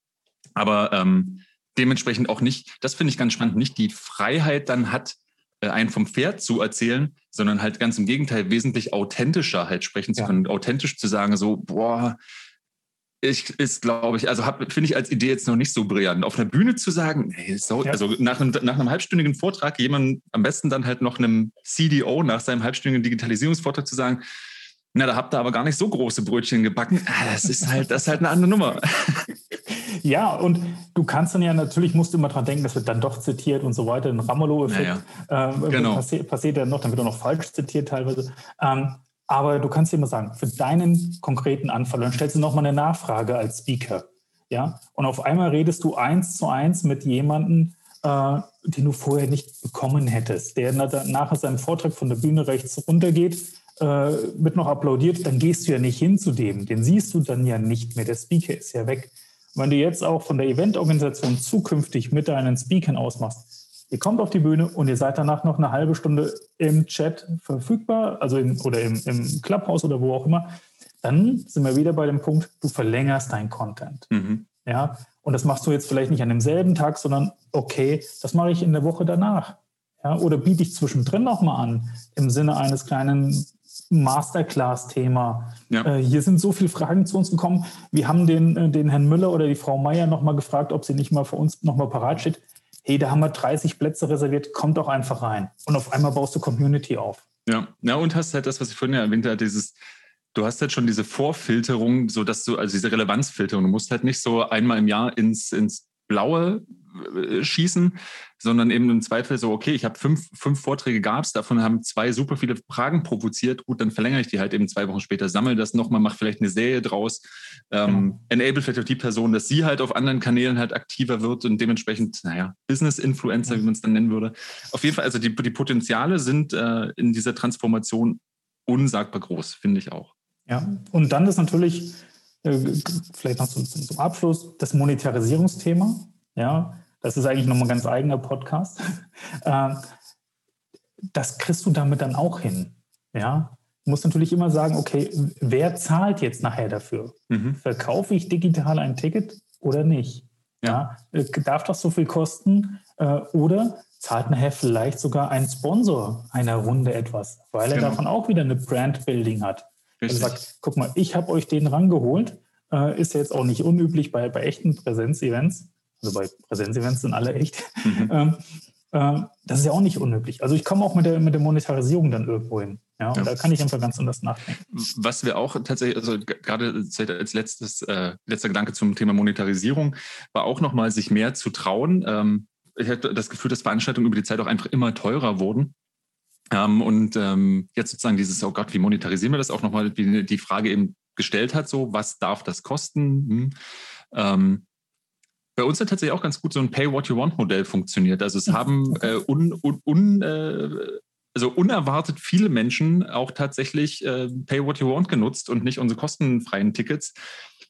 Aber ähm, dementsprechend auch nicht, das finde ich ganz spannend, nicht die Freiheit dann hat, äh, einen vom Pferd zu erzählen, sondern halt ganz im Gegenteil wesentlich authentischer halt sprechen zu können, ja. authentisch zu sagen, so, boah, ich ist, glaube ich, also finde ich als Idee jetzt noch nicht so brillant. Auf einer Bühne zu sagen, nee, so, ja. also nach einem, nach einem halbstündigen Vortrag, jemand am besten dann halt noch einem CDO nach seinem halbstündigen Digitalisierungsvortrag zu sagen, Na, da habt ihr aber gar nicht so große Brötchen gebacken. Ah, das ist halt, das ist halt eine andere Nummer. Ja, und du kannst dann ja natürlich, musst du immer dran denken, das wird dann doch zitiert und so weiter. Ein Ramelow-Effekt ja, ja. äh, genau. passi passiert dann noch, dann wird auch noch falsch zitiert teilweise. Ähm, aber du kannst dir immer sagen, für deinen konkreten Anfall, dann stellst du nochmal eine Nachfrage als Speaker. Ja, und auf einmal redest du eins zu eins mit jemandem, äh, den du vorher nicht bekommen hättest, der nachher seinem Vortrag von der Bühne rechts runtergeht, äh, wird noch applaudiert, dann gehst du ja nicht hin zu dem. Den siehst du dann ja nicht mehr. Der Speaker ist ja weg. wenn du jetzt auch von der Eventorganisation zukünftig mit deinen Speakern ausmachst, ihr kommt auf die Bühne und ihr seid danach noch eine halbe Stunde im Chat verfügbar, also in, oder im, im Clubhouse oder wo auch immer, dann sind wir wieder bei dem Punkt, du verlängerst dein Content. Mhm. Ja, und das machst du jetzt vielleicht nicht an demselben Tag, sondern okay, das mache ich in der Woche danach. Ja, oder biete ich zwischendrin nochmal an, im Sinne eines kleinen Masterclass-Thema. Ja. Äh, hier sind so viele Fragen zu uns gekommen. Wir haben den, äh, den Herrn Müller oder die Frau Meier nochmal gefragt, ob sie nicht mal für uns nochmal parat steht. Hey, da haben wir 30 Plätze reserviert, kommt doch einfach rein. Und auf einmal baust du Community auf. Ja, ja und hast halt das, was ich vorhin ja erwähnt habe, dieses, du hast halt schon diese Vorfilterung, so dass du, also diese Relevanzfilterung, du musst halt nicht so einmal im Jahr ins, ins Blaue schießen, sondern eben im Zweifel so, okay, ich habe fünf, fünf Vorträge gab es, davon haben zwei super viele Fragen provoziert, gut, dann verlängere ich die halt eben zwei Wochen später, sammle das nochmal, mache vielleicht eine Serie draus, ähm, genau. enable vielleicht auch die Person, dass sie halt auf anderen Kanälen halt aktiver wird und dementsprechend, naja, Business-Influencer, ja. wie man es dann nennen würde. Auf jeden Fall, also die, die Potenziale sind äh, in dieser Transformation unsagbar groß, finde ich auch. Ja, und dann ist natürlich äh, vielleicht noch zum, zum Abschluss das Monetarisierungsthema. Ja, das ist eigentlich nochmal ein ganz eigener Podcast. Äh, das kriegst du damit dann auch hin. Ja, du musst natürlich immer sagen, okay, wer zahlt jetzt nachher dafür? Mhm. Verkaufe ich digital ein Ticket oder nicht? Ja. ja. Äh, darf das so viel kosten? Oder zahlt nachher vielleicht sogar ein Sponsor einer Runde etwas, weil er genau. davon auch wieder eine Brand-Building hat. Also sagt, guck mal, ich habe euch den rangeholt. Äh, ist ja jetzt auch nicht unüblich bei, bei echten Präsenzevents. Also bei Präsenzevents sind alle echt. Mhm. ähm, äh, das ist ja auch nicht unüblich. Also ich komme auch mit der, mit der Monetarisierung dann irgendwo hin. Ja, und ja. da kann ich einfach ganz anders nachdenken. Was wir auch tatsächlich, also gerade als letztes, äh, letzter Gedanke zum Thema Monetarisierung, war auch nochmal, sich mehr zu trauen. Ähm, ich hatte das Gefühl, dass Veranstaltungen über die Zeit auch einfach immer teurer wurden. Ähm, und ähm, jetzt sozusagen dieses, oh Gott, wie monetarisieren wir das auch nochmal, wie die Frage eben gestellt hat, so, was darf das kosten? Hm. Ähm, bei uns hat tatsächlich auch ganz gut so ein Pay-What-You-Want-Modell funktioniert. Also es haben äh, un, un, un, äh, also unerwartet viele Menschen auch tatsächlich äh, Pay What You Want genutzt und nicht unsere kostenfreien Tickets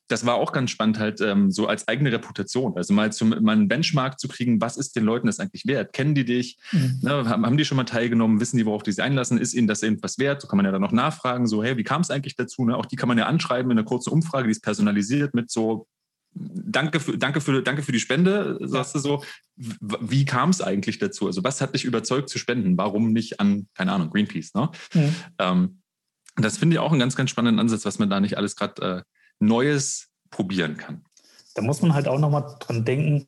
das war auch ganz spannend, halt ähm, so als eigene Reputation. Also mal, zum, mal einen Benchmark zu kriegen, was ist den Leuten das eigentlich wert? Kennen die dich? Mhm. Ne, haben, haben, die schon mal teilgenommen? Wissen die, worauf die sich einlassen? Ist ihnen das irgendwas wert? So kann man ja dann noch nachfragen, so, hey, wie kam es eigentlich dazu? Ne? Auch die kann man ja anschreiben in einer kurzen Umfrage, die ist personalisiert mit so, danke für, danke für, danke für die Spende, sagst du so. Wie kam es eigentlich dazu? Also was hat dich überzeugt zu spenden? Warum nicht an, keine Ahnung, Greenpeace? Ne? Mhm. Ähm, das finde ich auch einen ganz, ganz spannenden Ansatz, was man da nicht alles gerade äh, Neues probieren kann. Da muss man halt auch nochmal dran denken,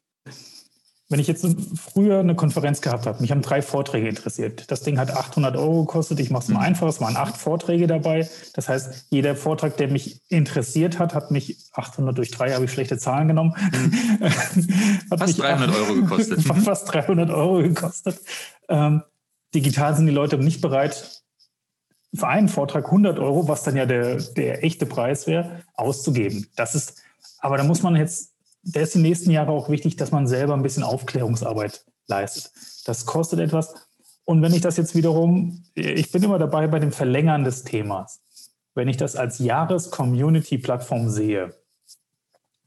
wenn ich jetzt früher eine Konferenz gehabt habe, mich haben drei Vorträge interessiert. Das Ding hat 800 Euro gekostet. Ich mache es mal mhm. einfach. Es waren acht Vorträge dabei. Das heißt, jeder Vortrag, der mich interessiert hat, hat mich 800 durch drei, habe ich schlechte Zahlen genommen. Mhm. fast 300 Euro gekostet. fast 300 Euro gekostet. Ähm, digital sind die Leute nicht bereit, für einen Vortrag 100 Euro, was dann ja der, der echte Preis wäre, auszugeben. Das ist, aber da muss man jetzt, der ist die nächsten Jahre auch wichtig, dass man selber ein bisschen Aufklärungsarbeit leistet. Das kostet etwas. Und wenn ich das jetzt wiederum, ich bin immer dabei bei dem Verlängern des Themas. Wenn ich das als Jahres-Community-Plattform sehe,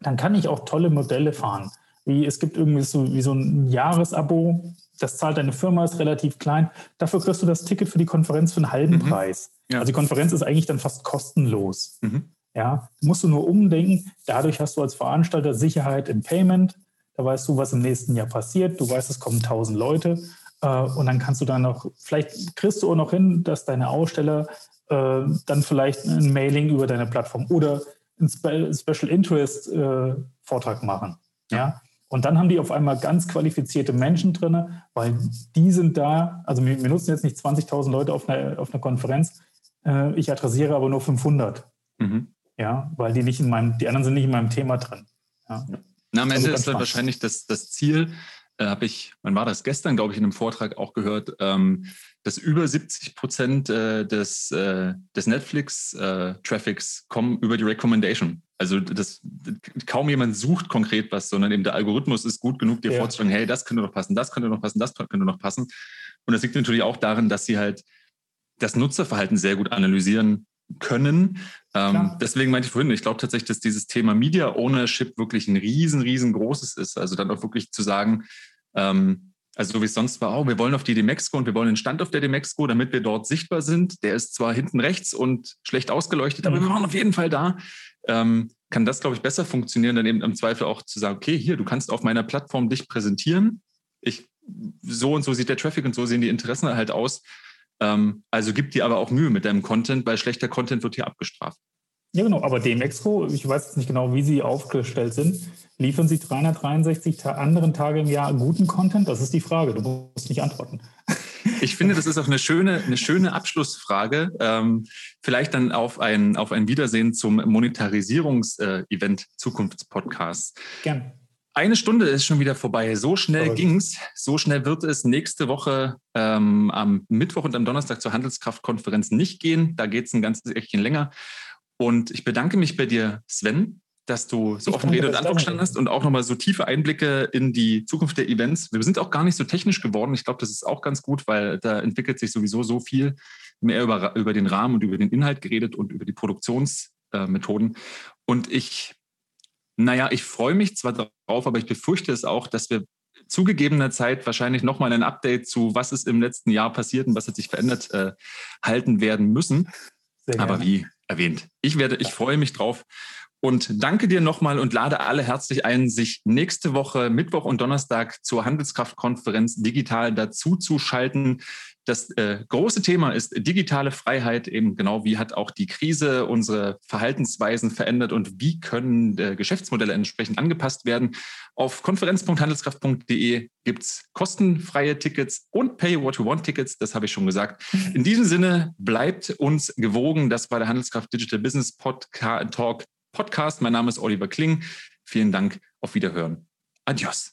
dann kann ich auch tolle Modelle fahren. Wie es gibt irgendwie so, wie so ein Jahresabo, das zahlt deine Firma, ist relativ klein. Dafür kriegst du das Ticket für die Konferenz für einen halben mhm. Preis. Ja. Also die Konferenz ist eigentlich dann fast kostenlos. Mhm. Ja, musst du nur umdenken. Dadurch hast du als Veranstalter Sicherheit im Payment. Da weißt du, was im nächsten Jahr passiert. Du weißt, es kommen tausend Leute. Äh, und dann kannst du dann noch, vielleicht kriegst du auch noch hin, dass deine Aussteller äh, dann vielleicht ein Mailing über deine Plattform oder einen Special Interest äh, Vortrag machen. Ja. ja. Und dann haben die auf einmal ganz qualifizierte Menschen drin, weil die sind da, also wir, wir nutzen jetzt nicht 20.000 Leute auf einer, auf einer Konferenz, Äh, ich adressiere aber nur 500. Mhm. Ja, weil die nicht in meinem, die anderen sind nicht in meinem Thema drin. Ja. Na, am Ende also ist dann wahrscheinlich das, das Ziel, äh, habe ich, wann war das gestern, glaube ich, in einem Vortrag auch gehört, ähm, dass über 70 Prozent äh, des, äh, des Netflix-Traffics äh, kommen über die Recommendation. Also das, kaum jemand sucht konkret was, sondern eben der Algorithmus ist gut genug, dir ja. vorzustellen, hey, das könnte noch passen, das könnte noch passen, das könnte noch passen. Und das liegt natürlich auch darin, dass sie halt das Nutzerverhalten sehr gut analysieren können. Ähm, deswegen meinte ich vorhin, ich glaube tatsächlich, dass dieses Thema Media Ownership wirklich ein riesen, riesengroßes ist. Also dann auch wirklich zu sagen, ähm, also so wie es sonst war, oh, wir wollen auf die Demexco und wir wollen einen Stand auf der Demexco, damit wir dort sichtbar sind. Der ist zwar hinten rechts und schlecht ausgeleuchtet, aber wir waren auf jeden Fall da. Ähm, kann das, glaube ich, besser funktionieren, dann eben im Zweifel auch zu sagen, okay, hier, du kannst auf meiner Plattform dich präsentieren. Ich, so und so sieht der Traffic und so sehen die Interessen halt aus. Ähm, also gib dir aber auch Mühe mit deinem Content, weil schlechter Content wird hier abgestraft. Ja, genau. Aber Demexco, ich weiß jetzt nicht genau, wie sie aufgestellt sind. Liefern sie 363 ta anderen Tage im Jahr guten Content? Das ist die Frage. Du musst nicht antworten. Ich finde, das ist auch eine schöne, eine schöne Abschlussfrage. Ähm, vielleicht dann auf ein, auf ein Wiedersehen zum Monetarisierungs-Event äh, Zukunftspodcast. Gerne. Eine Stunde ist schon wieder vorbei. So schnell ging es. So schnell wird es nächste Woche ähm, am Mittwoch und am Donnerstag zur Handelskraftkonferenz nicht gehen. Da geht es ein ganzes Eckchen länger. Und ich bedanke mich bei dir, Sven, dass du so ich offen Rede und Antwort gestanden hast und auch nochmal so tiefe Einblicke in die Zukunft der Events. Wir sind auch gar nicht so technisch geworden. Ich glaube, das ist auch ganz gut, weil da entwickelt sich sowieso so viel mehr über, über den Rahmen und über den Inhalt geredet und über die Produktionsmethoden. und ich, naja, ich freue mich zwar darauf, aber ich befürchte es auch, dass wir zugegebener Zeit wahrscheinlich nochmal ein Update zu, was ist im letzten Jahr passiert und was hat sich verändert, äh, halten werden müssen. Aber wie erwähnt, ich werde, ich freue mich drauf und danke dir nochmal und lade alle herzlich ein, sich nächste Woche Mittwoch und Donnerstag zur Handelskraftkonferenz digital dazu zu schalten. Das äh, große Thema ist digitale Freiheit, eben genau wie hat auch die Krise unsere Verhaltensweisen verändert und wie können äh, Geschäftsmodelle entsprechend angepasst werden. Auf konferenz.handelskraft.de gibt es kostenfreie Tickets und Pay What You Want Tickets, das habe ich schon gesagt. In diesem Sinne bleibt uns gewogen. Das war der Handelskraft Digital Business Podcast Talk Podcast. Mein Name ist Oliver Kling. Vielen Dank. Auf Wiederhören. Adios.